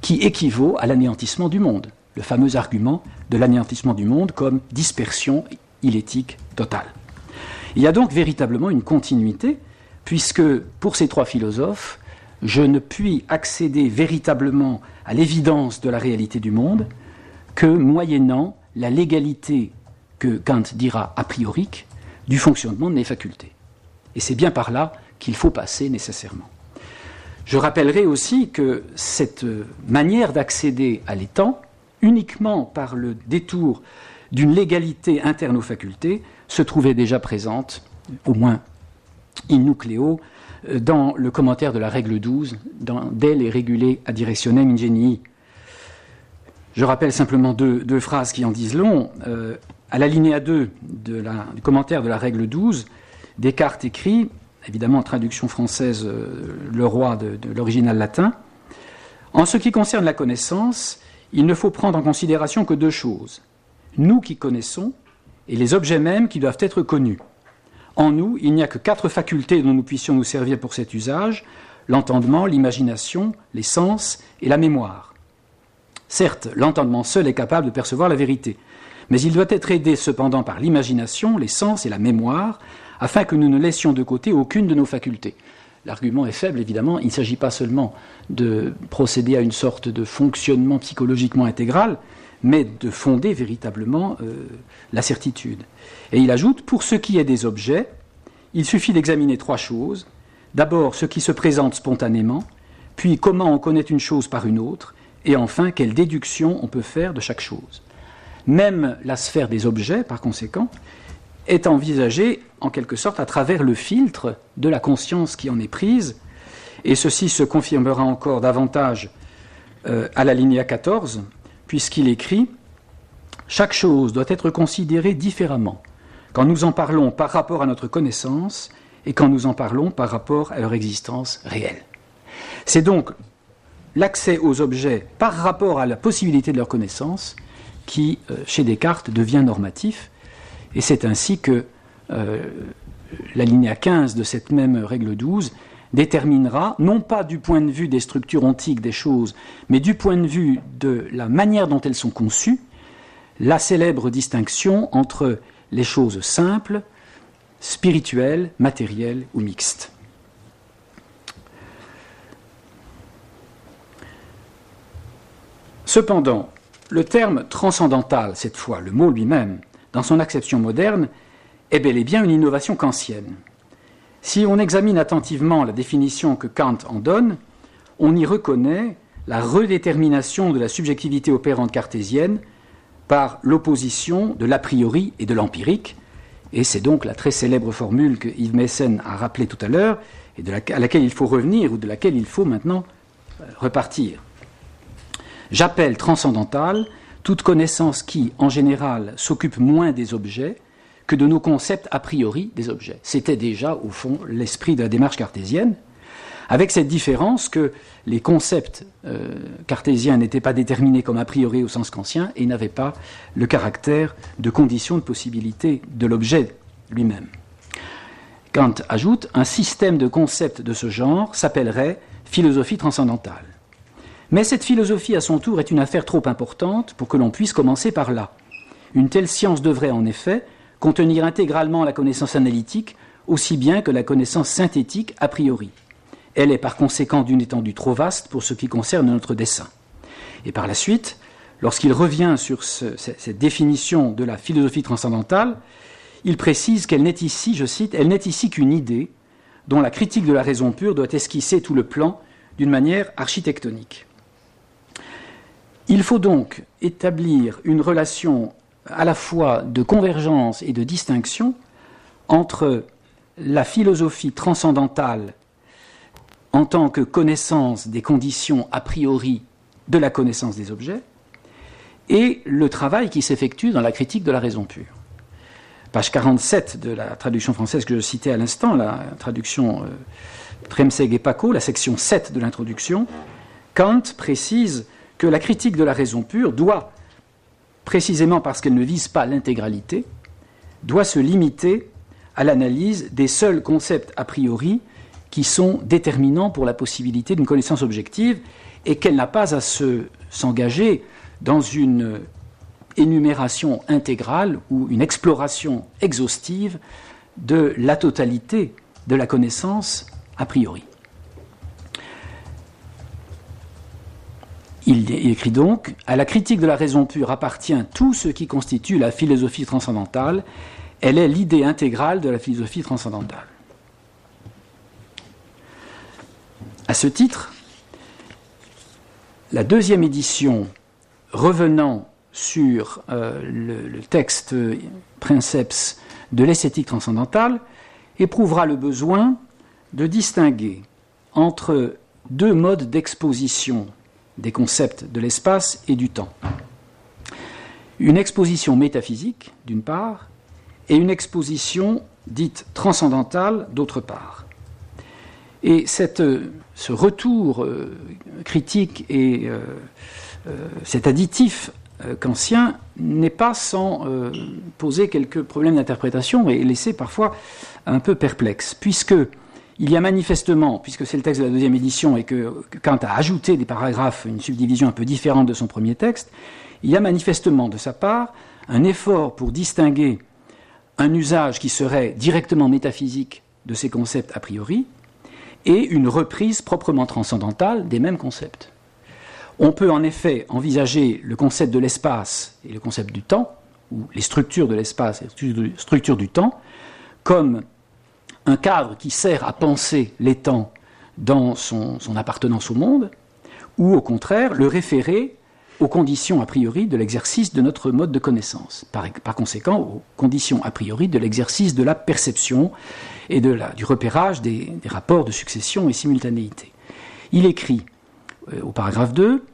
qui équivaut à l'anéantissement du monde, le fameux argument de l'anéantissement du monde comme dispersion illétique totale. Il y a donc véritablement une continuité, puisque pour ces trois philosophes, je ne puis accéder véritablement à l'évidence de la réalité du monde que moyennant la légalité que Kant dira a priori du fonctionnement de mes facultés. Et c'est bien par là qu'il faut passer nécessairement. Je rappellerai aussi que cette manière d'accéder à l'étang, uniquement par le détour d'une légalité interne aux facultés, se trouvait déjà présente, au moins in nucleo, dans le commentaire de la règle 12, dans Del et régulé à directionem ingenii. Je rappelle simplement deux, phrases qui en disent long. Euh, à la linéa 2 de la, du commentaire de la règle 12, Descartes écrit évidemment en traduction française, euh, le roi de, l'original latin. En ce qui concerne la connaissance, il ne faut prendre en considération que deux choses. Nous qui connaissons et les objets mêmes qui doivent être connus. En nous, il n'y a que quatre facultés dont nous puissions nous servir pour cet usage, l'entendement, l'imagination, les sens et la mémoire. Certes, l'entendement seul est capable de percevoir la vérité, mais il doit être aidé cependant par l'imagination, les sens et la mémoire, afin que nous ne laissions de côté aucune de nos facultés. L'argument est faible, évidemment. Il ne s'agit pas seulement de procéder à une sorte de fonctionnement psychologiquement intégral, mais de fonder véritablement euh, la certitude. Et il ajoute, pour ce qui est des objets, il suffit d'examiner trois choses. D'abord, ce qui se présente spontanément, puis comment on connaît une chose par une autre, et enfin, quelle déduction on peut faire de chaque chose. Même la sphère des objets, par conséquent, est envisagé en quelque sorte à travers le filtre de la conscience qui en est prise, et ceci se confirmera encore davantage euh, à la linéa 14, puisqu'il écrit Chaque chose doit être considérée différemment quand nous en parlons par rapport à notre connaissance et quand nous en parlons par rapport à leur existence réelle. C'est donc l'accès aux objets par rapport à la possibilité de leur connaissance qui, euh, chez Descartes, devient normatif, et c'est ainsi que l'alinéa 15 de cette même règle 12 déterminera, non pas du point de vue des structures ontiques des choses, mais du point de vue de la manière dont elles sont conçues, la célèbre distinction entre les choses simples, spirituelles, matérielles ou mixtes. Cependant, le terme transcendantal, cette fois, le mot lui-même, dans son acception moderne, est bel et bien une innovation kantienne. Si on examine attentivement la définition que Kant en donne, on y reconnaît la redétermination de la subjectivité opérante cartésienne par l'opposition de l'a priori et de l'empirique, et c'est donc la très célèbre formule que Yves Messen a rappelée tout à l'heure, et à laquelle il faut revenir, ou de laquelle il faut maintenant euh, repartir. J'appelle transcendantale toute connaissance qui, en général, s'occupe moins des objets que de nos concepts a priori des objets. C'était déjà, au fond, l'esprit de la démarche cartésienne, avec cette différence que les concepts euh, cartésiens n'étaient pas déterminés comme a priori au sens kantien et n'avaient pas le caractère de condition de possibilité de l'objet lui-même. Kant ajoute un système de concepts de ce genre s'appellerait philosophie transcendantale. Mais cette philosophie, à son tour, est une affaire trop importante pour que l'on puisse commencer par là. Une telle science devrait, en effet, contenir intégralement la connaissance analytique aussi bien que la connaissance synthétique a priori. Elle est par conséquent d'une étendue trop vaste pour ce qui concerne notre dessin. Et par la suite, lorsqu'il revient sur cette définition de la philosophie transcendantale, il précise qu'elle n'est ici, je cite, elle n'est ici qu'une idée dont la critique de la raison pure doit esquisser tout le plan d'une manière architectonique. Il faut donc établir une relation à la fois de convergence et de distinction entre la philosophie transcendantale en tant que connaissance des conditions a priori de la connaissance des objets, et le travail qui s'effectue dans la critique de la raison pure. Page 47 de la traduction française que je citais à l'instant, la traduction euh, Premseg et Paco, la section 7 de l'introduction, Kant précise la critique de la raison pure doit, précisément parce qu'elle ne vise pas l'intégralité, doit se limiter à l'analyse des seuls concepts a priori qui sont déterminants pour la possibilité d'une connaissance objective et qu'elle n'a pas à s'engager dans une énumération intégrale ou une exploration exhaustive de la totalité de la connaissance a priori. Il écrit donc À la critique de la raison pure appartient tout ce qui constitue la philosophie transcendantale. Elle est l'idée intégrale de la philosophie transcendantale. À ce titre, la deuxième édition, revenant sur euh, le, texte Princeps de l'esthétique transcendantale, éprouvera le besoin de distinguer entre deux modes d'exposition des concepts de l'espace et du temps. Une exposition métaphysique, d'une part, et une exposition dite transcendantale, d'autre part. Et cette ce retour euh, critique et euh, euh, cet additif kantien n'est pas sans poser quelques problèmes d'interprétation et laisser parfois un peu perplexe, puisque il y a manifestement, puisque c'est le texte de la deuxième édition et que Kant a ajouté des paragraphes, une subdivision un peu différente de son premier texte, il y a manifestement de sa part un effort pour distinguer un usage qui serait directement métaphysique de ces concepts a priori, et une reprise proprement transcendantale des mêmes concepts. On peut en effet envisager le concept de l'espace et le concept du temps, ou les structures de l'espace et les structures du temps, comme un cadre qui sert à penser les temps dans son, appartenance au monde, ou au contraire le référer aux conditions a priori de l'exercice de notre mode de connaissance, par, conséquent aux conditions a priori de l'exercice de la perception et du repérage des, rapports de succession et simultanéité. Il écrit euh, au paragraphe 2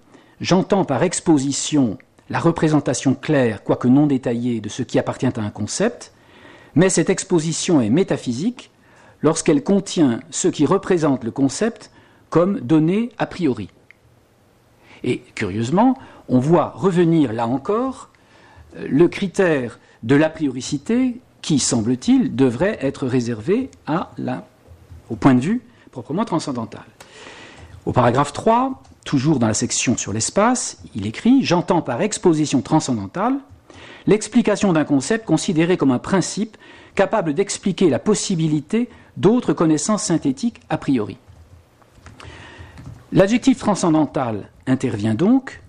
J'entends par exposition la représentation claire, quoique non détaillée, de ce qui appartient à un concept, mais cette exposition est métaphysique lorsqu'elle contient ce qui représente le concept comme donné a priori. Et curieusement, on voit revenir là encore euh, le critère de l'a prioricité qui, semble-t-il, devrait être réservé à la, au point de vue proprement transcendantal. Au paragraphe 3, toujours dans la section sur l'espace, il écrit J'entends par exposition transcendantale l'explication d'un concept considéré comme un principe capable d'expliquer la possibilité d'autres connaissances synthétiques a priori. L'adjectif transcendantal intervient donc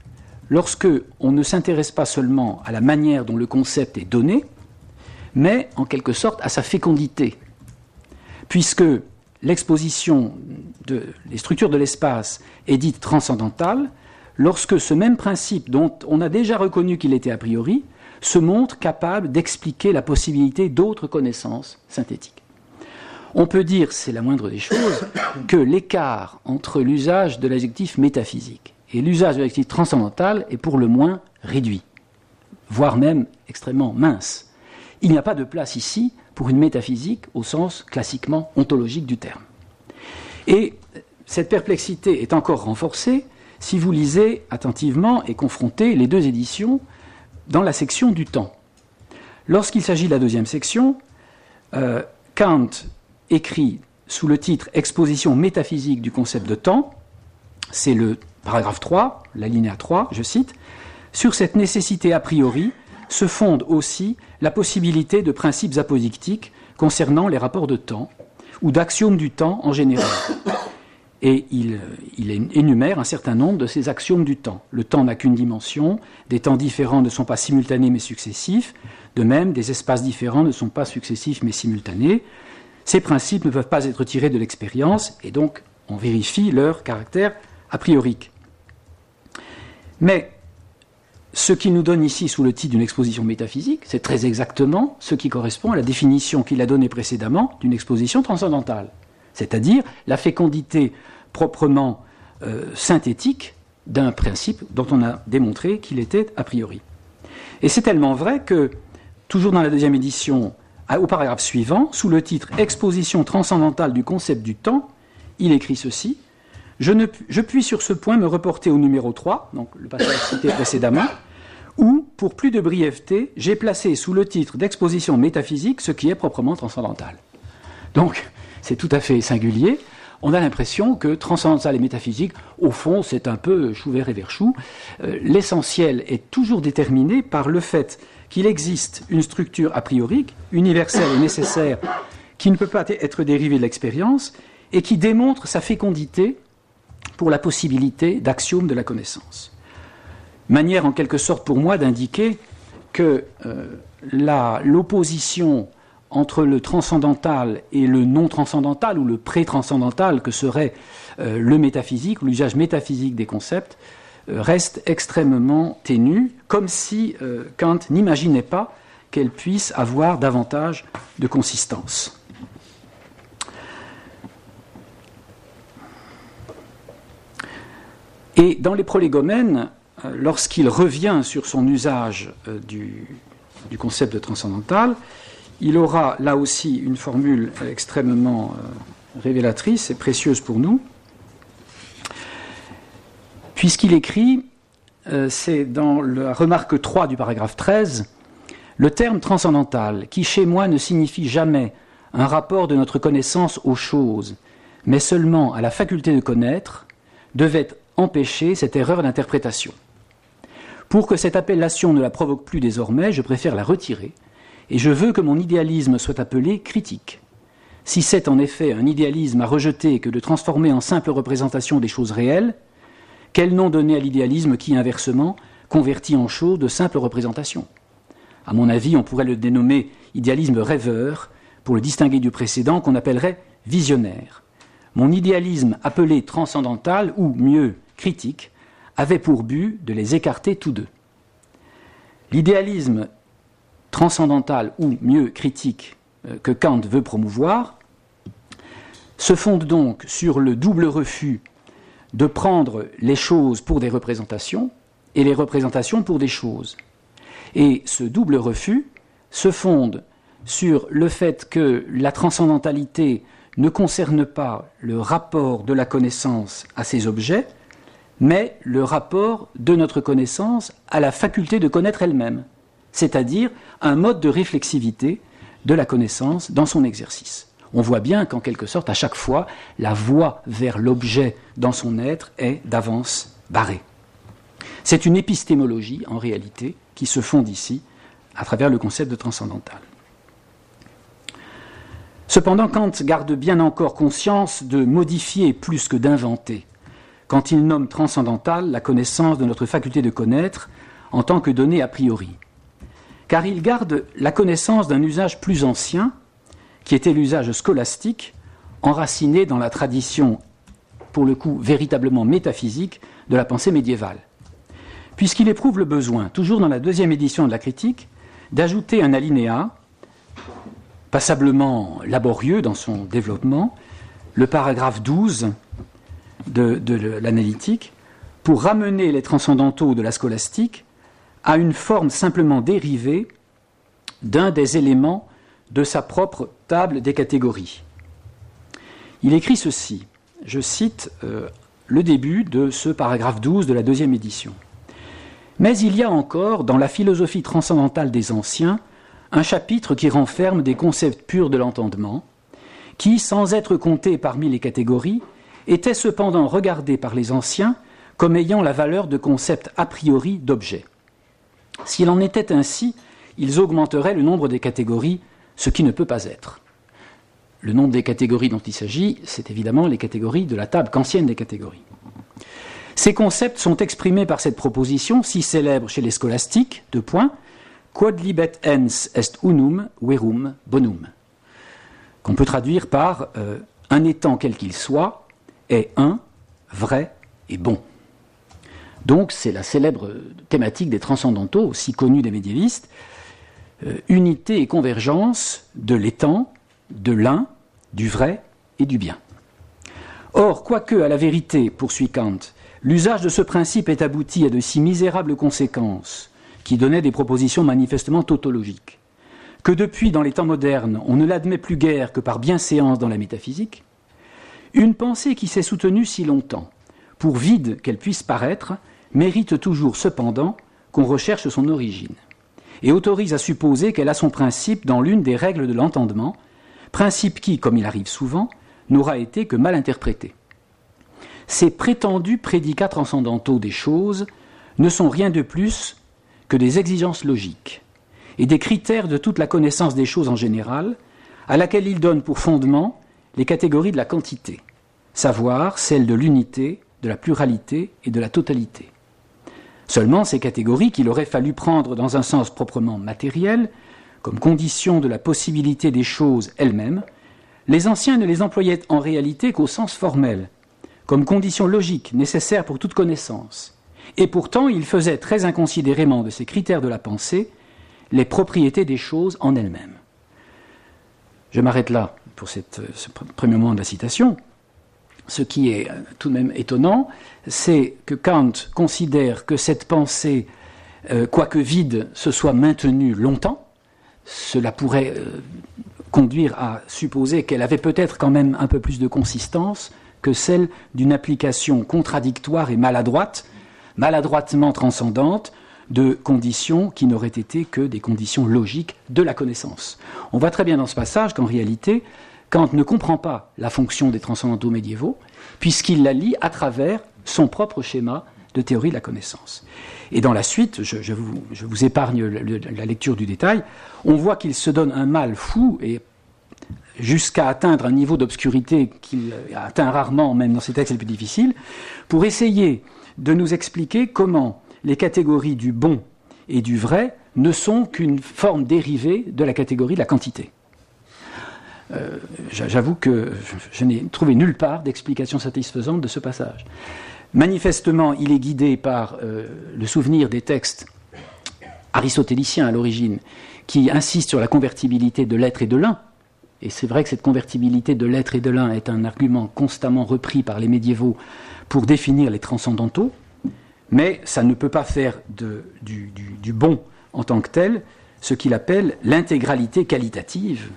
lorsque on ne s'intéresse pas seulement à la manière dont le concept est donné, mais en quelque sorte à sa fécondité, puisque l'exposition des structures de l'espace est dite transcendantale lorsque ce même principe dont on a déjà reconnu qu'il était a priori se montre capable d'expliquer la possibilité d'autres connaissances synthétiques. On peut dire, c'est la moindre des choses, que l'écart entre l'usage de l'adjectif métaphysique et l'usage de l'adjectif transcendantal est pour le moins réduit, voire même extrêmement mince. Il n'y a pas de place ici pour une métaphysique au sens classiquement ontologique du terme. Et cette perplexité est encore renforcée si vous lisez attentivement et confrontez les deux éditions dans la section du temps. Lorsqu'il s'agit de la deuxième section, euh, Kant écrit sous le titre Exposition métaphysique du concept de temps, c'est le paragraphe 3, la linéa 3, je cite, Sur cette nécessité a priori se fonde aussi la possibilité de principes apodictiques concernant les rapports de temps, ou d'axiomes du temps en général. Et il, énumère un certain nombre de ces axiomes du temps. Le temps n'a qu'une dimension, des temps différents ne sont pas simultanés mais successifs, de même, des espaces différents ne sont pas successifs mais simultanés. Ces principes ne peuvent pas être tirés de l'expérience, et donc on vérifie leur caractère a priorique. Mais ce qui nous donne ici sous le titre d'une exposition métaphysique, c'est très exactement ce qui correspond à la définition qu'il a donnée précédemment d'une exposition transcendantale, c'est-à-dire la fécondité proprement euh, synthétique d'un principe dont on a démontré qu'il était a priori. Et c'est tellement vrai que, toujours dans la deuxième édition, au paragraphe suivant, sous le titre Exposition transcendantale du concept du temps, il écrit ceci je, ne, je puis sur ce point me reporter au numéro 3, donc le passage cité précédemment, où, pour plus de brièveté, j'ai placé sous le titre d'exposition métaphysique ce qui est proprement transcendantal. Donc, c'est tout à fait singulier. On a l'impression que transcendantal et métaphysique, au fond, c'est un peu chou vert et vert chou. Euh, l'essentiel est toujours déterminé par le fait qu'il existe une structure a priori, universelle et nécessaire, qui ne peut pas être dérivée de l'expérience, et qui démontre sa fécondité pour la possibilité d'axiome de la connaissance. Manière en quelque sorte pour moi d'indiquer que euh, l'opposition entre le transcendantal et le non transcendantal ou le pré-transcendantal que serait euh, le métaphysique l'usage métaphysique des concepts reste extrêmement ténue, comme si Kant n'imaginait pas qu'elle puisse avoir davantage de consistance. Et dans les prolégomènes, euh, lorsqu'il revient sur son usage euh, du, concept de transcendantal, il aura là aussi une formule extrêmement euh, révélatrice et précieuse pour nous, puisqu'il écrit, c'est dans la remarque 3 du paragraphe 13, le terme transcendantal, qui chez moi ne signifie jamais un rapport de notre connaissance aux choses, mais seulement à la faculté de connaître, devait empêcher cette erreur d'interprétation. Pour que cette appellation ne la provoque plus désormais, je préfère la retirer, et je veux que mon idéalisme soit appelé critique. Si c'est en effet un idéalisme à rejeter que de transformer en simple représentation des choses réelles, quel nom donner à l'idéalisme qui, inversement, convertit en chose de simples représentations? À mon avis, on pourrait le dénommer idéalisme rêveur, pour le distinguer du précédent qu'on appellerait visionnaire. Mon idéalisme appelé transcendantal, ou mieux critique, avait pour but de les écarter tous deux. L'idéalisme transcendantal, ou mieux critique, euh, que Kant veut promouvoir, se fonde donc sur le double refus de prendre les choses pour des représentations et les représentations pour des choses. Et ce double refus se fonde sur le fait que la transcendantalité ne concerne pas le rapport de la connaissance à ces objets, mais le rapport de notre connaissance à la faculté de connaître elle-même, c'est-à-dire un mode de réflexivité de la connaissance dans son exercice. On voit bien qu'en quelque sorte, à chaque fois, la voie vers l'objet dans son être est d'avance barrée. C'est une épistémologie, en réalité, qui se fonde ici à travers le concept de transcendantal. Cependant, Kant garde bien encore conscience de modifier plus que d'inventer, quand il nomme transcendantal la connaissance de notre faculté de connaître en tant que donnée a priori. Car il garde la connaissance d'un usage plus ancien, qui était l'usage scolastique, enraciné dans la tradition, pour le coup véritablement métaphysique, de la pensée médiévale. Puisqu'il éprouve le besoin, toujours dans la deuxième édition de la critique, d'ajouter un alinéa passablement laborieux dans son développement, le paragraphe 12 de, l'analytique, pour ramener les transcendantaux de la scolastique à une forme simplement dérivée d'un des éléments de sa propre table des catégories. Il écrit ceci, je cite euh, le début de ce paragraphe 12 de la deuxième édition. Mais il y a encore, dans la philosophie transcendantale des anciens, un chapitre qui renferme des concepts purs de l'entendement, qui, sans être comptés parmi les catégories, étaient cependant regardés par les anciens comme ayant la valeur de concepts a priori d'objets. S'il en était ainsi, ils augmenteraient le nombre des catégories, ce qui ne peut pas être. Le nombre des catégories dont il s'agit, c'est évidemment les catégories de la table qu'ancienne des catégories. Ces concepts sont exprimés par cette proposition si célèbre chez les scolastiques, deux points, quod libet ens est unum verum bonum, qu'on peut traduire par euh, un étant quel qu'il soit est un, vrai et bon. Donc c'est la célèbre thématique des transcendantaux, aussi connue des médiévistes, euh, unité et convergence de l'étant, de l'un, du vrai et du bien. Or, quoique à la vérité, poursuit Kant, l'usage de ce principe ait abouti à de si misérables conséquences qui donnait des propositions manifestement tautologiques, que depuis, dans les temps modernes, on ne l'admet plus guère que par bienséance dans la métaphysique, une pensée qui s'est soutenue si longtemps, pour vide qu'elle puisse paraître, mérite toujours cependant qu'on recherche son origine, et autorise à supposer qu'elle a son principe dans l'une des règles de l'entendement, principe qui, comme il arrive souvent, n'aura été que mal interprété. Ces prétendus prédicats transcendantaux des choses ne sont rien de plus que des exigences logiques et des critères de toute la connaissance des choses en général, à laquelle il donne pour fondement les catégories de la quantité, savoir celles de l'unité, de la pluralité et de la totalité. Seulement ces catégories qu'il aurait fallu prendre dans un sens proprement matériel, comme condition de la possibilité des choses elles-mêmes, les anciens ne les employaient en réalité qu'au sens formel, comme condition logique nécessaire pour toute connaissance, et pourtant, il faisait très inconsidérément de ces critères de la pensée les propriétés des choses en elles-mêmes. Je m'arrête là pour ce premier moment de la citation. Ce qui est euh, tout de même étonnant, c'est que Kant considère que cette pensée, euh, quoique vide, se soit maintenue longtemps. Cela pourrait euh, conduire à supposer qu'elle avait peut-être quand même un peu plus de consistance que celle d'une application contradictoire et maladroite maladroitement transcendantes de conditions qui n'auraient été que des conditions logiques de la connaissance. On voit très bien dans ce passage qu'en réalité, Kant ne comprend pas la fonction des transcendantaux médiévaux, puisqu'il la lit à travers son propre schéma de théorie de la connaissance. Et dans la suite, je, vous, épargne la lecture du détail, on voit qu'il se donne un mal fou et jusqu'à atteindre un niveau d'obscurité qu'il atteint rarement, même dans ses textes les plus difficiles, pour essayer de nous expliquer comment les catégories du bon et du vrai ne sont qu'une forme dérivée de la catégorie de la quantité. Euh, j'avoue que je, n'ai trouvé nulle part d'explication satisfaisante de ce passage. Manifestement, il est guidé par euh, le souvenir des textes aristotéliciens à l'origine, qui insistent sur la convertibilité de l'être et de l'un. Et c'est vrai que cette convertibilité de l'être et de l'un est un argument constamment repris par les médiévaux pour définir les transcendantaux, mais ça ne peut pas faire du, bon en tant que tel ce qu'il appelle l'intégralité qualitative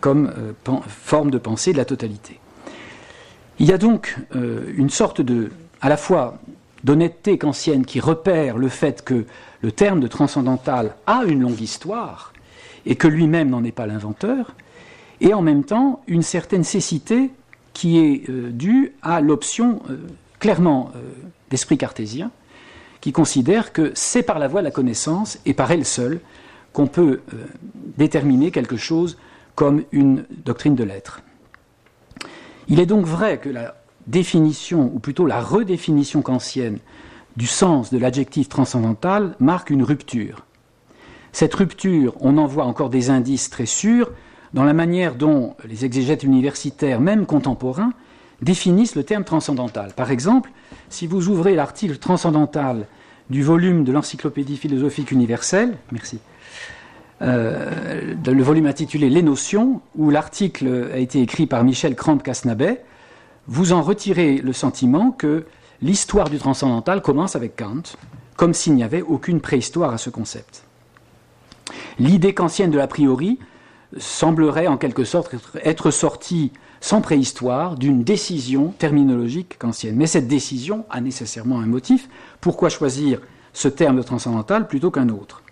comme euh, forme de pensée de la totalité. Il y a donc euh, une sorte de, à la fois d'honnêteté kantienne qui repère le fait que le terme de transcendantal a une longue histoire et que lui-même n'en est pas l'inventeur, et en même temps une certaine cécité qui est euh, due à l'option euh, clairement euh, d'esprit cartésien, qui considère que c'est par la voie de la connaissance et par elle seule qu'on peut déterminer quelque chose comme une doctrine de l'être. Il est donc vrai que la définition, ou plutôt la redéfinition kantienne du sens de l'adjectif transcendantal marque une rupture. Cette rupture, on en voit encore des indices très sûrs dans la manière dont les exégètes universitaires, même contemporains, définissent le terme transcendantal. Par exemple, si vous ouvrez l'article transcendantal du volume de l'Encyclopédie philosophique universelle, merci, euh, le volume intitulé Les notions, où l'article a été écrit par Michel Cramp-Casnabet, vous en retirez le sentiment que l'histoire du transcendantal commence avec Kant, comme s'il n'y avait aucune préhistoire à ce concept. L'idée kantienne de l'a priori semblerait en quelque sorte être sortie sans préhistoire d'une décision terminologique kantienne. Mais cette décision a nécessairement un motif. Pourquoi choisir ce terme de transcendantal plutôt qu'un autre?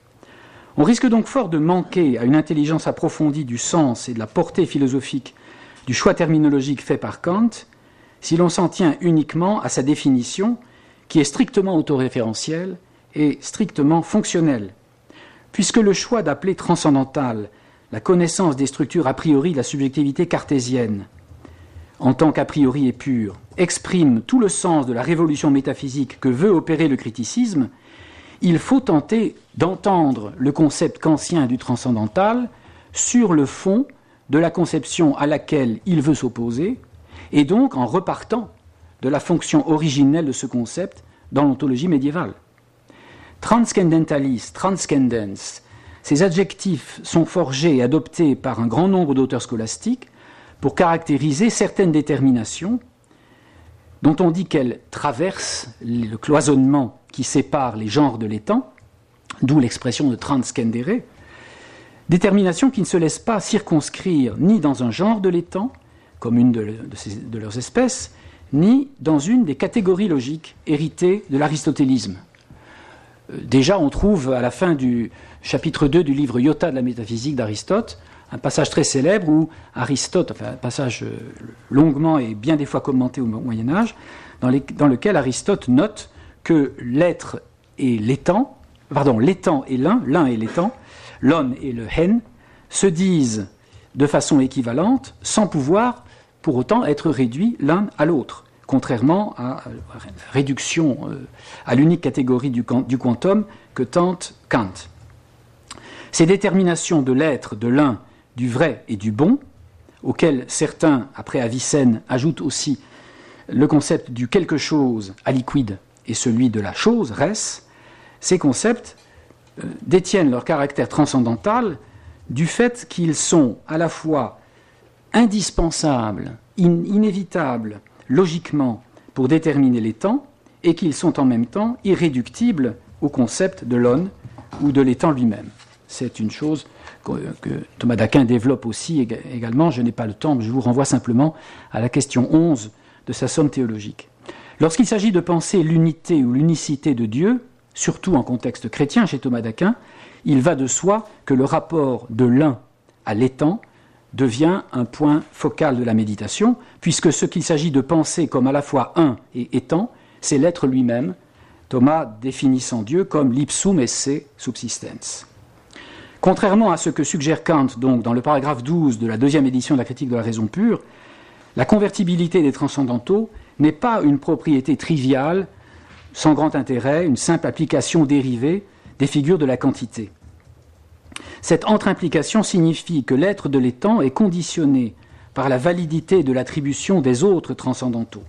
On risque donc fort de manquer à une intelligence approfondie du sens et de la portée philosophique du choix terminologique fait par Kant si l'on s'en tient uniquement à sa définition qui est strictement autoréférentielle et strictement fonctionnelle. Puisque le choix d'appeler transcendantal la connaissance des structures a priori de la subjectivité cartésienne, en tant qu'a priori et pure, exprime tout le sens de la révolution métaphysique que veut opérer le criticisme, il faut tenter d'entendre le concept kantien du transcendantal sur le fond de la conception à laquelle il veut s'opposer, et donc en repartant de la fonction originelle de ce concept dans l'ontologie médiévale. Transcendentalis, transcendens, ces adjectifs sont forgés et adoptés par un grand nombre d'auteurs scolastiques pour caractériser certaines déterminations dont on dit qu'elles traversent le cloisonnement qui sépare les genres de l'étang, d'où l'expression de transcendere, déterminations qui ne se laissent pas circonscrire ni dans un genre de l'étang, comme une de, de leurs espèces, ni dans une des catégories logiques héritées de l'aristotélisme. Euh, déjà, on trouve à la fin du chapitre 2 du livre Iota de la métaphysique d'Aristote un passage très célèbre où Aristote, enfin un passage euh, longuement et bien des fois commenté au Moyen Âge, dans, lequel Aristote note que l'être et l'étang, pardon, l'étang et l'un, l'un et l'étang, l'on et le hen, se disent de façon équivalente sans pouvoir pour autant être réduits l'un à l'autre contrairement à la réduction euh, à l'unique catégorie du, quantum que tente Kant. Ces déterminations de l'être, de l'un, du vrai et du bon, auxquelles certains, après Avicenne, ajoutent aussi le concept du quelque chose à liquide et celui de la chose, res, ces concepts euh, détiennent leur caractère transcendantal du fait qu'ils sont à la fois indispensables, inévitables, logiquement pour déterminer les temps et qu'ils sont en même temps irréductibles au concept de l'on ou de l'étang lui-même. C'est une chose que, Thomas d'Aquin développe aussi également. Je n'ai pas le temps, je vous renvoie simplement à la question 11 de sa somme théologique. Lorsqu'il s'agit de penser l'unité ou l'unicité de Dieu, surtout en contexte chrétien chez Thomas d'Aquin, il va de soi que le rapport de l'un à l'étang devient un point focal de la méditation, puisque ce qu'il s'agit de penser comme à la fois un et étant, c'est l'être lui-même, Thomas définissant Dieu comme l'ipsum esse subsistens. Contrairement à ce que suggère Kant donc dans le paragraphe 12 de la deuxième édition de la critique de la raison pure, la convertibilité des transcendantaux n'est pas une propriété triviale, sans grand intérêt, une simple application dérivée des figures de la quantité. Cette entre-implication signifie que l'être de l'étang est conditionné par la validité de l'attribution des autres transcendantaux.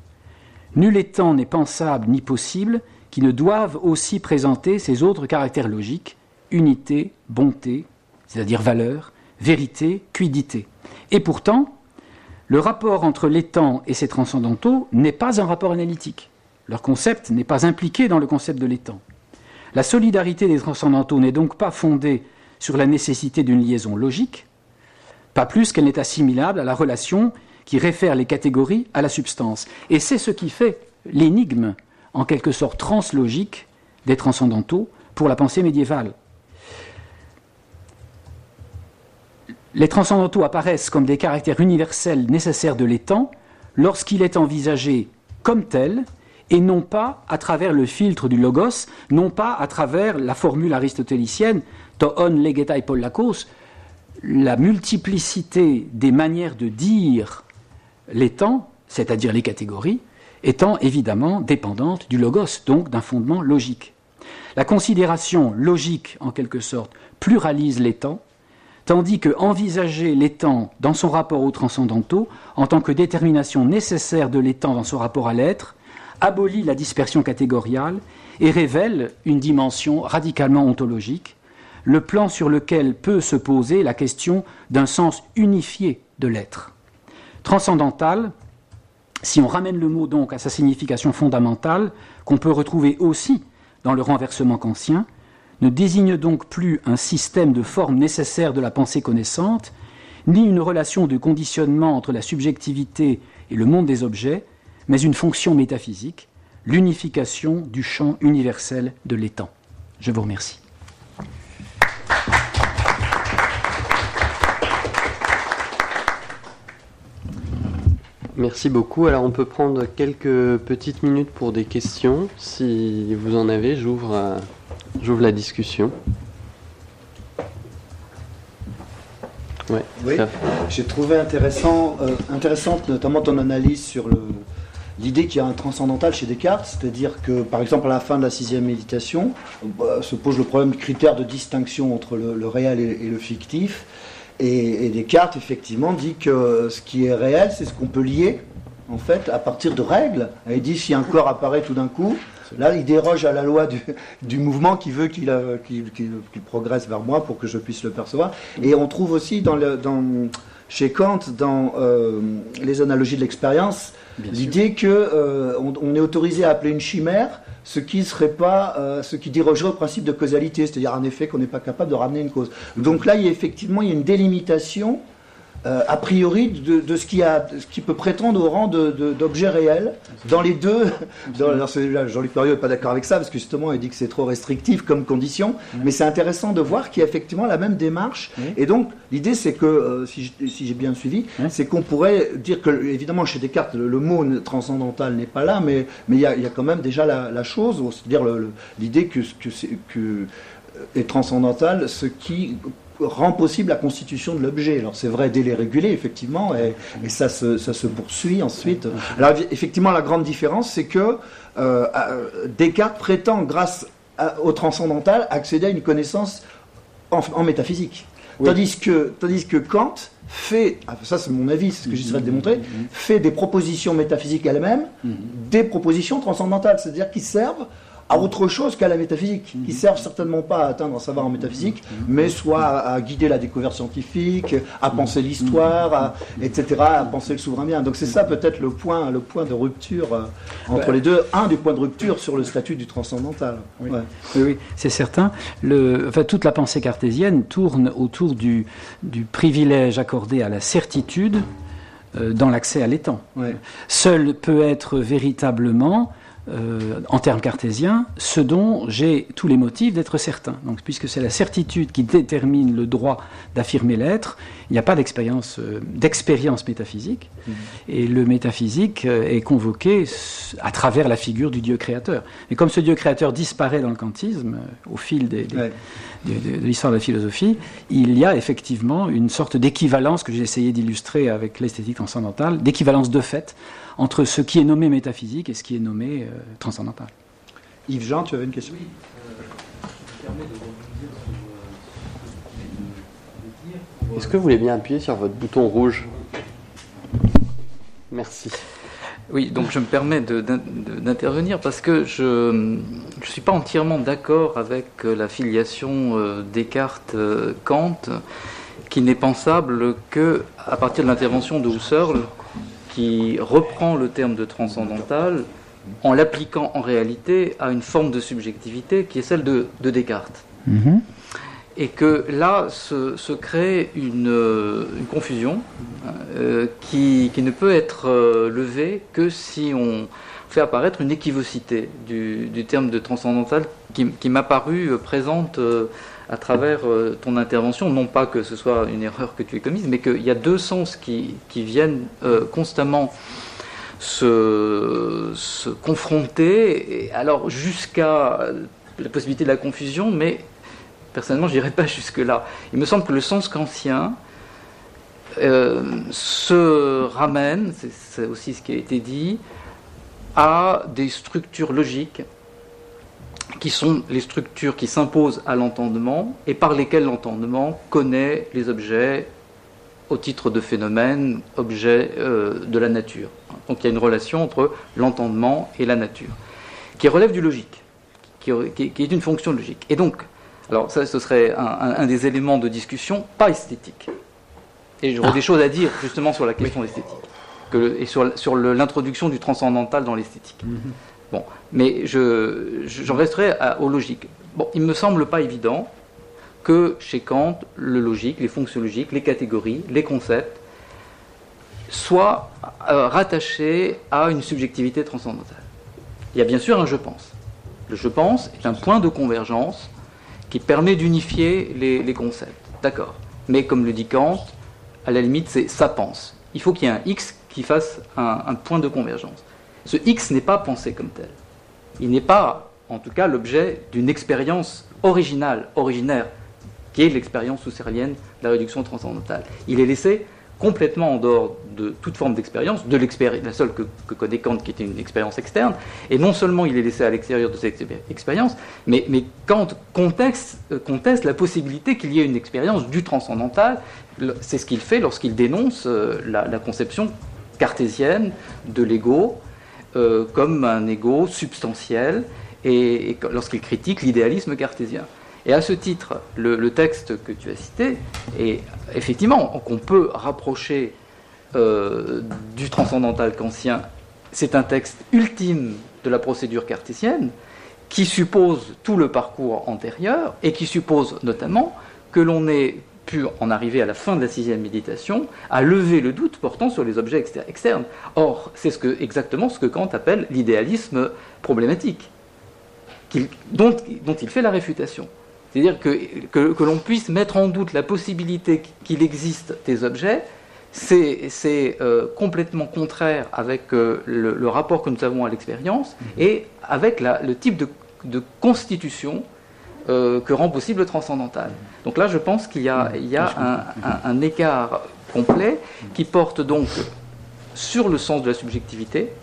Nul étang n'est pensable ni possible qui ne doivent aussi présenter ces autres caractères logiques, unité, bonté, c'est-à-dire valeur, vérité, quidité. Et pourtant, le rapport entre l'étang et ses transcendantaux n'est pas un rapport analytique. Leur concept n'est pas impliqué dans le concept de l'étang. La solidarité des transcendantaux n'est donc pas fondée sur la nécessité d'une liaison logique, pas plus qu'elle n'est assimilable à la relation qui réfère les catégories à la substance. Et c'est ce qui fait l'énigme, en quelque sorte translogique, des transcendantaux pour la pensée médiévale. Les transcendantaux apparaissent comme des caractères universels nécessaires de l'étang lorsqu'il est envisagé comme tel et non pas à travers le filtre du logos, non pas à travers la formule aristotélicienne to on legetai la multiplicité des manières de dire les c'est-à-dire les catégories, étant évidemment dépendante du logos, donc d'un fondement logique. La considération logique, en quelque sorte, pluralise les tandis que envisager temps dans son rapport aux transcendantaux, en tant que détermination nécessaire de l'étang dans son rapport à l'être, abolit la dispersion catégoriale et révèle une dimension radicalement ontologique, le plan sur lequel peut se poser la question d'un sens unifié de l'être. Transcendantal, si on ramène le mot donc à sa signification fondamentale, qu'on peut retrouver aussi dans le renversement kantien, ne désigne donc plus un système de formes nécessaires de la pensée connaissante, ni une relation de conditionnement entre la subjectivité et le monde des objets, mais une fonction métaphysique, l'unification du champ universel de l'étang. Je vous remercie. Merci beaucoup. Alors on peut prendre quelques petites minutes pour des questions. Si vous en avez, j'ouvre, euh, j'ouvre la discussion. oui, j'ai trouvé intéressant, euh, intéressante notamment ton analyse sur l'idée qu'il y a un transcendantal chez Descartes, c'est-à-dire que par exemple à la fin de la sixième méditation bah, se pose le problème critère de distinction entre le, réel et, le fictif. Et, Descartes, effectivement, dit que ce qui est réel, c'est ce qu'on peut lier, en fait, à partir de règles. il dit si un corps apparaît tout d'un coup, là, il déroge à la loi du, mouvement qui veut euh, qu'il progresse vers moi pour que je puisse le percevoir. Et on trouve aussi dans, le, dans chez Kant, dans euh, les analogies de l'expérience, l'idée qu'on euh, on est autorisé à appeler une chimère ce qui serait pas, euh, ce qui dérogerait au principe de causalité, c'est-à-dire un effet qu'on n'est pas capable de ramener une cause. Donc là, il y a effectivement il y a une délimitation euh, a priori de, ce, qui a, ce, qui peut prétendre au rang d'objet réel dans les deux. Jean-Luc Loriot n'est pas d'accord avec ça parce que justement il dit que c'est trop restrictif comme condition, mais c'est intéressant de voir qu'il y a effectivement la même démarche. Et donc l'idée c'est que, euh, si j'ai bien suivi, c'est qu'on pourrait dire que évidemment chez Descartes le, mot transcendantal n'est pas là, mais il y, a, quand même déjà la, chose, c'est-à-dire l'idée que, que, que est transcendantal ce qui rend possible la constitution de l'objet. Alors c'est vrai, délai régulé, effectivement, et, ça, se, ça, se, poursuit ensuite. Alors effectivement, la grande différence, c'est que euh, Descartes prétend, grâce au transcendantal, accéder à une connaissance en, métaphysique. Tandis, que, tandis que Kant fait, ah, ça c'est mon avis, c'est ce que j'essaierai de démontrer, fait des propositions métaphysiques elles-mêmes, mm-hmm. des propositions transcendantales, c'est-à-dire qui servent à autre chose qu'à la métaphysique, qui mhm. servent certainement pas à atteindre un savoir en métaphysique, mhm. mais soit à, guider la découverte scientifique, à penser mhm. l'histoire, etc., à penser le souverain bien. Donc c'est ça peut-être le point, le point de rupture euh, entre les deux. Un des points de rupture sur le statut du transcendantal. Oui, oui, c'est certain. Le, enfin, toute la pensée cartésienne tourne autour du, du privilège accordé à la certitude euh, dans l'accès à l'étang. Seul peut être véritablement euh, en termes cartésiens, ce dont j'ai tous les motifs d'être certain. Donc, puisque c'est la certitude qui détermine le droit d'affirmer l'être, il n'y a pas d'expérience euh, d'expérience métaphysique. Mm-hmm. Et le métaphysique euh, est convoqué à travers la figure du Dieu créateur. Et comme ce Dieu créateur disparaît dans le kantisme au fil de, l'histoire de la philosophie, il y a effectivement une sorte d'équivalence que j'ai essayé d'illustrer avec l'esthétique transcendantale, d'équivalence de fait entre ce qui est nommé métaphysique et ce qui est nommé euh, transcendantal. Yves Jean, tu avais une question? Oui. Est-ce que vous voulez bien appuyer sur votre bouton rouge? Merci. Oui, donc je me permets d'intervenir parce que je ne suis pas entièrement d'accord avec euh, la filiation euh, Descartes-Kant, qui n'est pensable que à partir de l'intervention de Husserl qui reprend le terme de transcendantal en l'appliquant en réalité à une forme de subjectivité qui est celle de, Descartes. Mhm. Et que là se, crée une, confusion euh, qui, ne peut être euh, levée que si on fait apparaître une équivocité du, terme de transcendantal qui, m'a paru présente euh, à travers euh, ton intervention, non pas que ce soit une erreur que tu aies commise, mais qu'il y a deux sens qui, viennent euh, constamment se, confronter, et alors jusqu'à la possibilité de la confusion, mais personnellement, je n'irai pas jusque-là. Il me semble que le sens kantien euh, se ramène, c'est aussi ce qui a été dit, à des structures logiques qui sont les structures qui s'imposent à l'entendement et par lesquelles l'entendement connaît les objets au titre de phénomènes, objets euh, de la nature. Donc il y a une relation entre l'entendement et la nature, qui relève du logique, qui, est une fonction logique. Et donc, alors ça, ce serait un, des éléments de discussion, pas esthétique. Et j'aurais des choses à dire justement sur la question esthétique, et sur, l'introduction du transcendantal dans l'esthétique. Mhm. Bon, mais je, j'en resterai aux logiques. Bon, il me semble pas évident que chez Kant, le logique, les fonctions logiques, les catégories, les concepts soient euh, rattachés à une subjectivité transcendantale. Il y a bien sûr un je pense. Le je pense est un point de convergence qui permet d'unifier les, concepts. D'accord. Mais comme le dit Kant, à la limite, c'est ça pense. Il faut qu'il y ait un X qui fasse un point de convergence. Ce X n'est pas pensé comme tel. Il n'est pas, en tout cas, l'objet d'une expérience originale, originaire, qui est l'expérience husserlienne de la réduction transcendantale. Il est laissé complètement en dehors de toute forme d'expérience, de la seule que, connaît Kant qui était une expérience externe, et non seulement il est laissé à l'extérieur de cette expérience, mais, Kant conteste, conteste, la possibilité qu'il y ait une expérience du transcendantal, c'est ce qu'il fait lorsqu'il dénonce euh, la, conception cartésienne de l'ego, euh, comme un ego substantiel et, lorsqu'il critique l'idéalisme cartésien. Et à ce titre, le, texte que tu as cité est effectivement qu'on peut rapprocher euh, du transcendantal kantien. C'est un texte ultime de la procédure cartésienne qui suppose tout le parcours antérieur et qui suppose notamment que l'on ait pu en arriver à la fin de la sixième méditation à lever le doute portant sur les objets externes. Or, c'est ce que, exactement ce que Kant appelle l'idéalisme problématique, dont, dont, il fait la réfutation. C'est-à-dire que, que, l'on puisse mettre en doute la possibilité qu'il existe des objets, c'est euh, complètement contraire avec euh, le, rapport que nous avons à l'expérience et avec la, le type de, de constitution euh, que rend possible le transcendantal. Donc là, je pense qu'il y a, un, écart complet qui porte donc sur le sens de la subjectivité,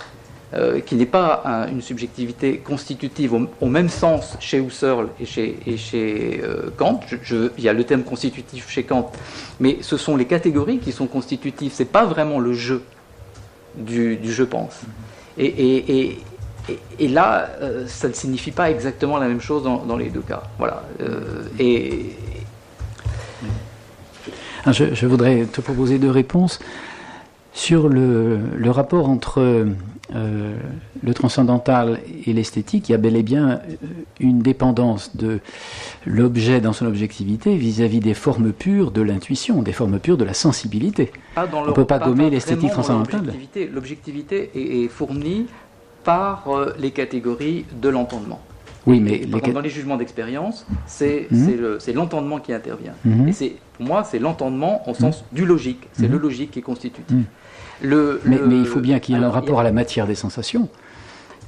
euh, qui n'est pas une subjectivité constitutive au, même sens chez Husserl et chez, euh, Kant. il y a le terme constitutif chez Kant, mais ce sont les catégories qui sont constitutives. C'est pas vraiment le jeu du, je pense. et, et, là, euh, ça ne signifie pas exactement la même chose dans, les deux cas. Voilà. Euh, et, ah, je, voudrais te proposer deux réponses sur le, rapport entre euh, le transcendantal et l'esthétique. Il y a bel et bien une dépendance de l'objet dans son objectivité vis-à-vis des formes pures de l'intuition, des formes pures de la sensibilité. Ah, On ne peut pas, gommer l'esthétique transcendantale. L'objectivité est fournie par euh, les catégories de l'entendement. Oui, mais dans les jugements d'expérience, c'est mhm. l'entendement qui intervient. Mhm. Et c'est pour moi, c'est l'entendement en sens mhm. du logique. C'est le logique qui est constitutif. Le, mais, il faut bien qu'il y ait un rapport à la matière des sensations.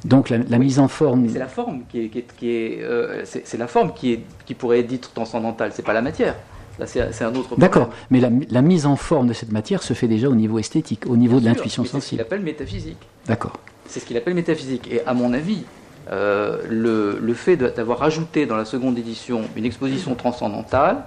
Donc la, mise en forme. C'est la forme qui est, qui est, euh, c'est la forme qui est, qui pourrait être dite transcendantale. C'est pas la matière. c'est un autre. D'accord, mais la, mise en forme de cette matière se fait déjà au niveau esthétique, au niveau de l'intuition sensible. C'est ce qu'il appelle métaphysique. D'accord. C'est ce qu'il appelle métaphysique. Et à mon avis, euh, le, fait d'avoir ajouté dans la seconde édition une exposition transcendantale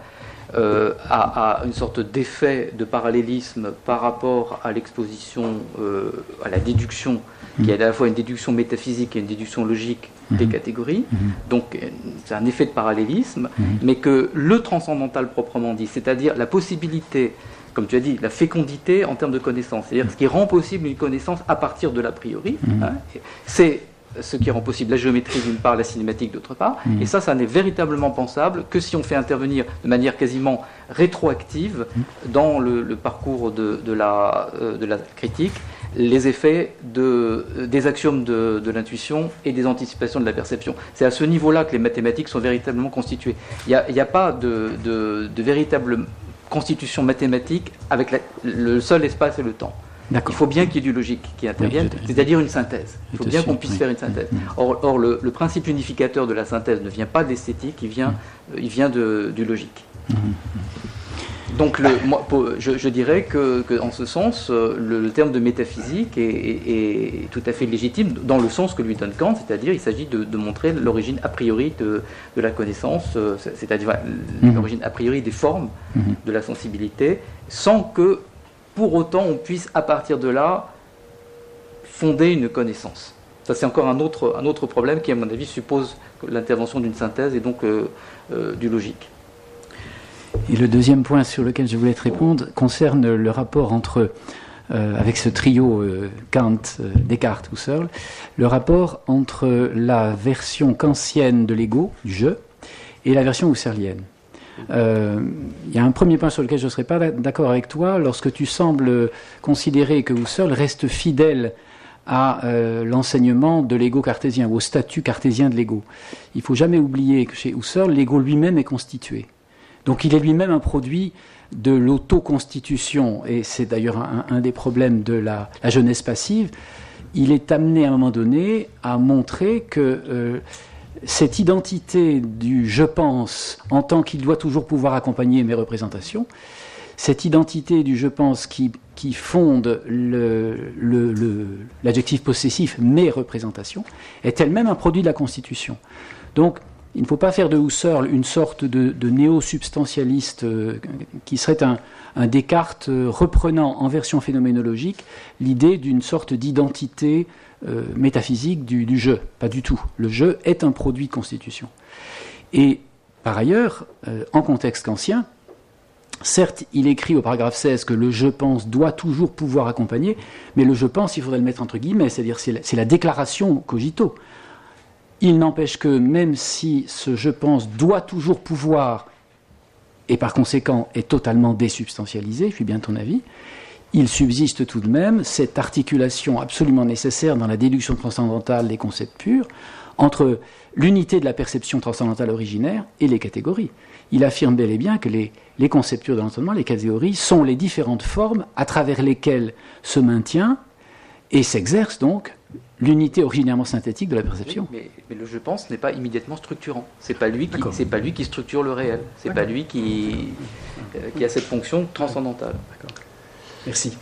euh, a, une sorte d'effet de parallélisme par rapport à l'exposition, euh, à la déduction, qui est à la fois une déduction métaphysique et une déduction logique des mhm. catégories. Mhm. Donc c'est un effet de parallélisme, mhm. mais que le transcendantal proprement dit, c'est-à-dire la possibilité comme tu as dit, la fécondité en termes de connaissance, c'est-à-dire ce qui rend possible une connaissance à partir de l'a priori. Mhm. Hein, c'est ce qui rend possible la géométrie d'une part, la cinématique d'autre part. Mhm. Et ça, ça n'est véritablement pensable que si on fait intervenir de manière quasiment rétroactive mhm. dans le, parcours de, la, euh, de, la, critique les effets de, des axiomes de, l'intuition et des anticipations de la perception. C'est à ce niveau-là que les mathématiques sont véritablement constituées. Il n'y a, pas de, de, véritable constitution mathématique avec le seul espace et le temps. Il faut bien qu'il y ait du logique qui intervienne, c'est-à-dire une synthèse. Il faut bien qu'on puisse faire une synthèse. Mm. Or, or le, principe unificateur de la synthèse ne vient pas de l'esthétique, il vient, mm. il vient de, du logique. Mm. Donc, le, moi, je, dirais que, en ce sens, euh, le, terme de métaphysique est, tout à fait légitime dans le sens que lui donne Kant, c'est-à-dire il s'agit de, montrer l'origine a priori de, la connaissance, euh, c'est-à-dire l'origine a priori des formes de la sensibilité, sans que pour autant on puisse à partir de là fonder une connaissance. Ça c'est encore un autre, un autre problème qui à mon avis suppose l'intervention d'une synthèse et donc euh, euh, du logique. Et le deuxième point sur lequel je voulais te répondre concerne le rapport entre, euh, avec ce trio Kant, Descartes, Husserl, le rapport entre la version kantienne de l'ego, du jeu, et la version husserlienne. Euh, il y a un premier point sur lequel je ne serais pas d'accord avec toi. Lorsque tu sembles considérer que Husserl reste fidèle à euh, l'enseignement de l'ego cartésien, ou au statut cartésien de l'ego. Il faut jamais oublier que chez Husserl, l'ego lui-même est constitué. Donc il est lui-même un produit de l'autoconstitution, et c'est d'ailleurs un, des problèmes de la, jeunesse passive. Il est amené à un moment donné à montrer que euh, cette identité du je pense en tant qu'il doit toujours pouvoir accompagner mes représentations, cette identité du je pense qui, fonde l'adjectif possessif mes représentations, est elle-même un produit de la Constitution. Donc, il ne faut pas faire de Husserl une sorte de, néo-substantialiste euh, qui serait un, Descartes euh, reprenant en version phénoménologique l'idée d'une sorte d'identité euh, métaphysique du, jeu. Pas du tout. Le jeu est un produit constitution. Et par ailleurs, en contexte ancien, certes, il écrit au paragraphe 16 que le je pense doit toujours pouvoir accompagner, mais le je pense, il faudrait le mettre entre guillemets, c'est-à-dire c'est la déclaration cogito. Il n'empêche que même si ce je pense doit toujours pouvoir, et par conséquent est totalement désubstantialisé, je suis bien ton avis, il subsiste tout de même cette articulation absolument nécessaire dans la déduction transcendantale des concepts purs entre l'unité de la perception transcendantale originaire et les catégories. Il affirme bel et bien que les, concepts purs de l'entendement, les catégories, sont les différentes formes à travers lesquelles se maintient et s'exerce donc l'unité originairement synthétique de la perception. mais, le je pense n'est pas immédiatement structurant. C'est pas lui qui, c'est pas lui qui structure le réel. C'est pas lui qui, euh, qui a cette fonction transcendantale. Merci.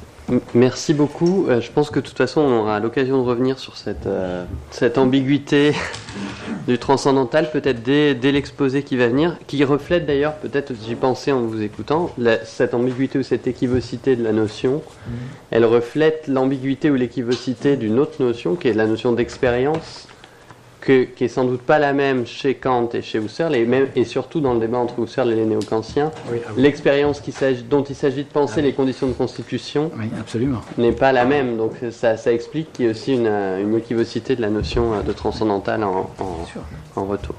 Merci beaucoup. Euh, je pense que de toute façon, on aura l'occasion de revenir sur cette, euh, cette ambiguïté du transcendantal, peut-être dès, dès l'exposé qui va venir, qui reflète d'ailleurs, peut-être j'y pensais en vous écoutant, cette ambiguïté ou cette équivocité de la notion, mm-hmm. elle reflète l'ambiguïté ou l'équivocité d'une autre notion, qui est la notion d'expérience, qui est sans doute pas la même chez Kant et chez Husserl, et, même, et surtout dans le débat entre Husserl et les néo-kantiens. Ah l'expérience dont il s'agit de penser ah les conditions de constitution n'est pas la même. Donc ça, explique qu'il y a aussi une, une, équivocité de la notion de transcendantale en, en, retour.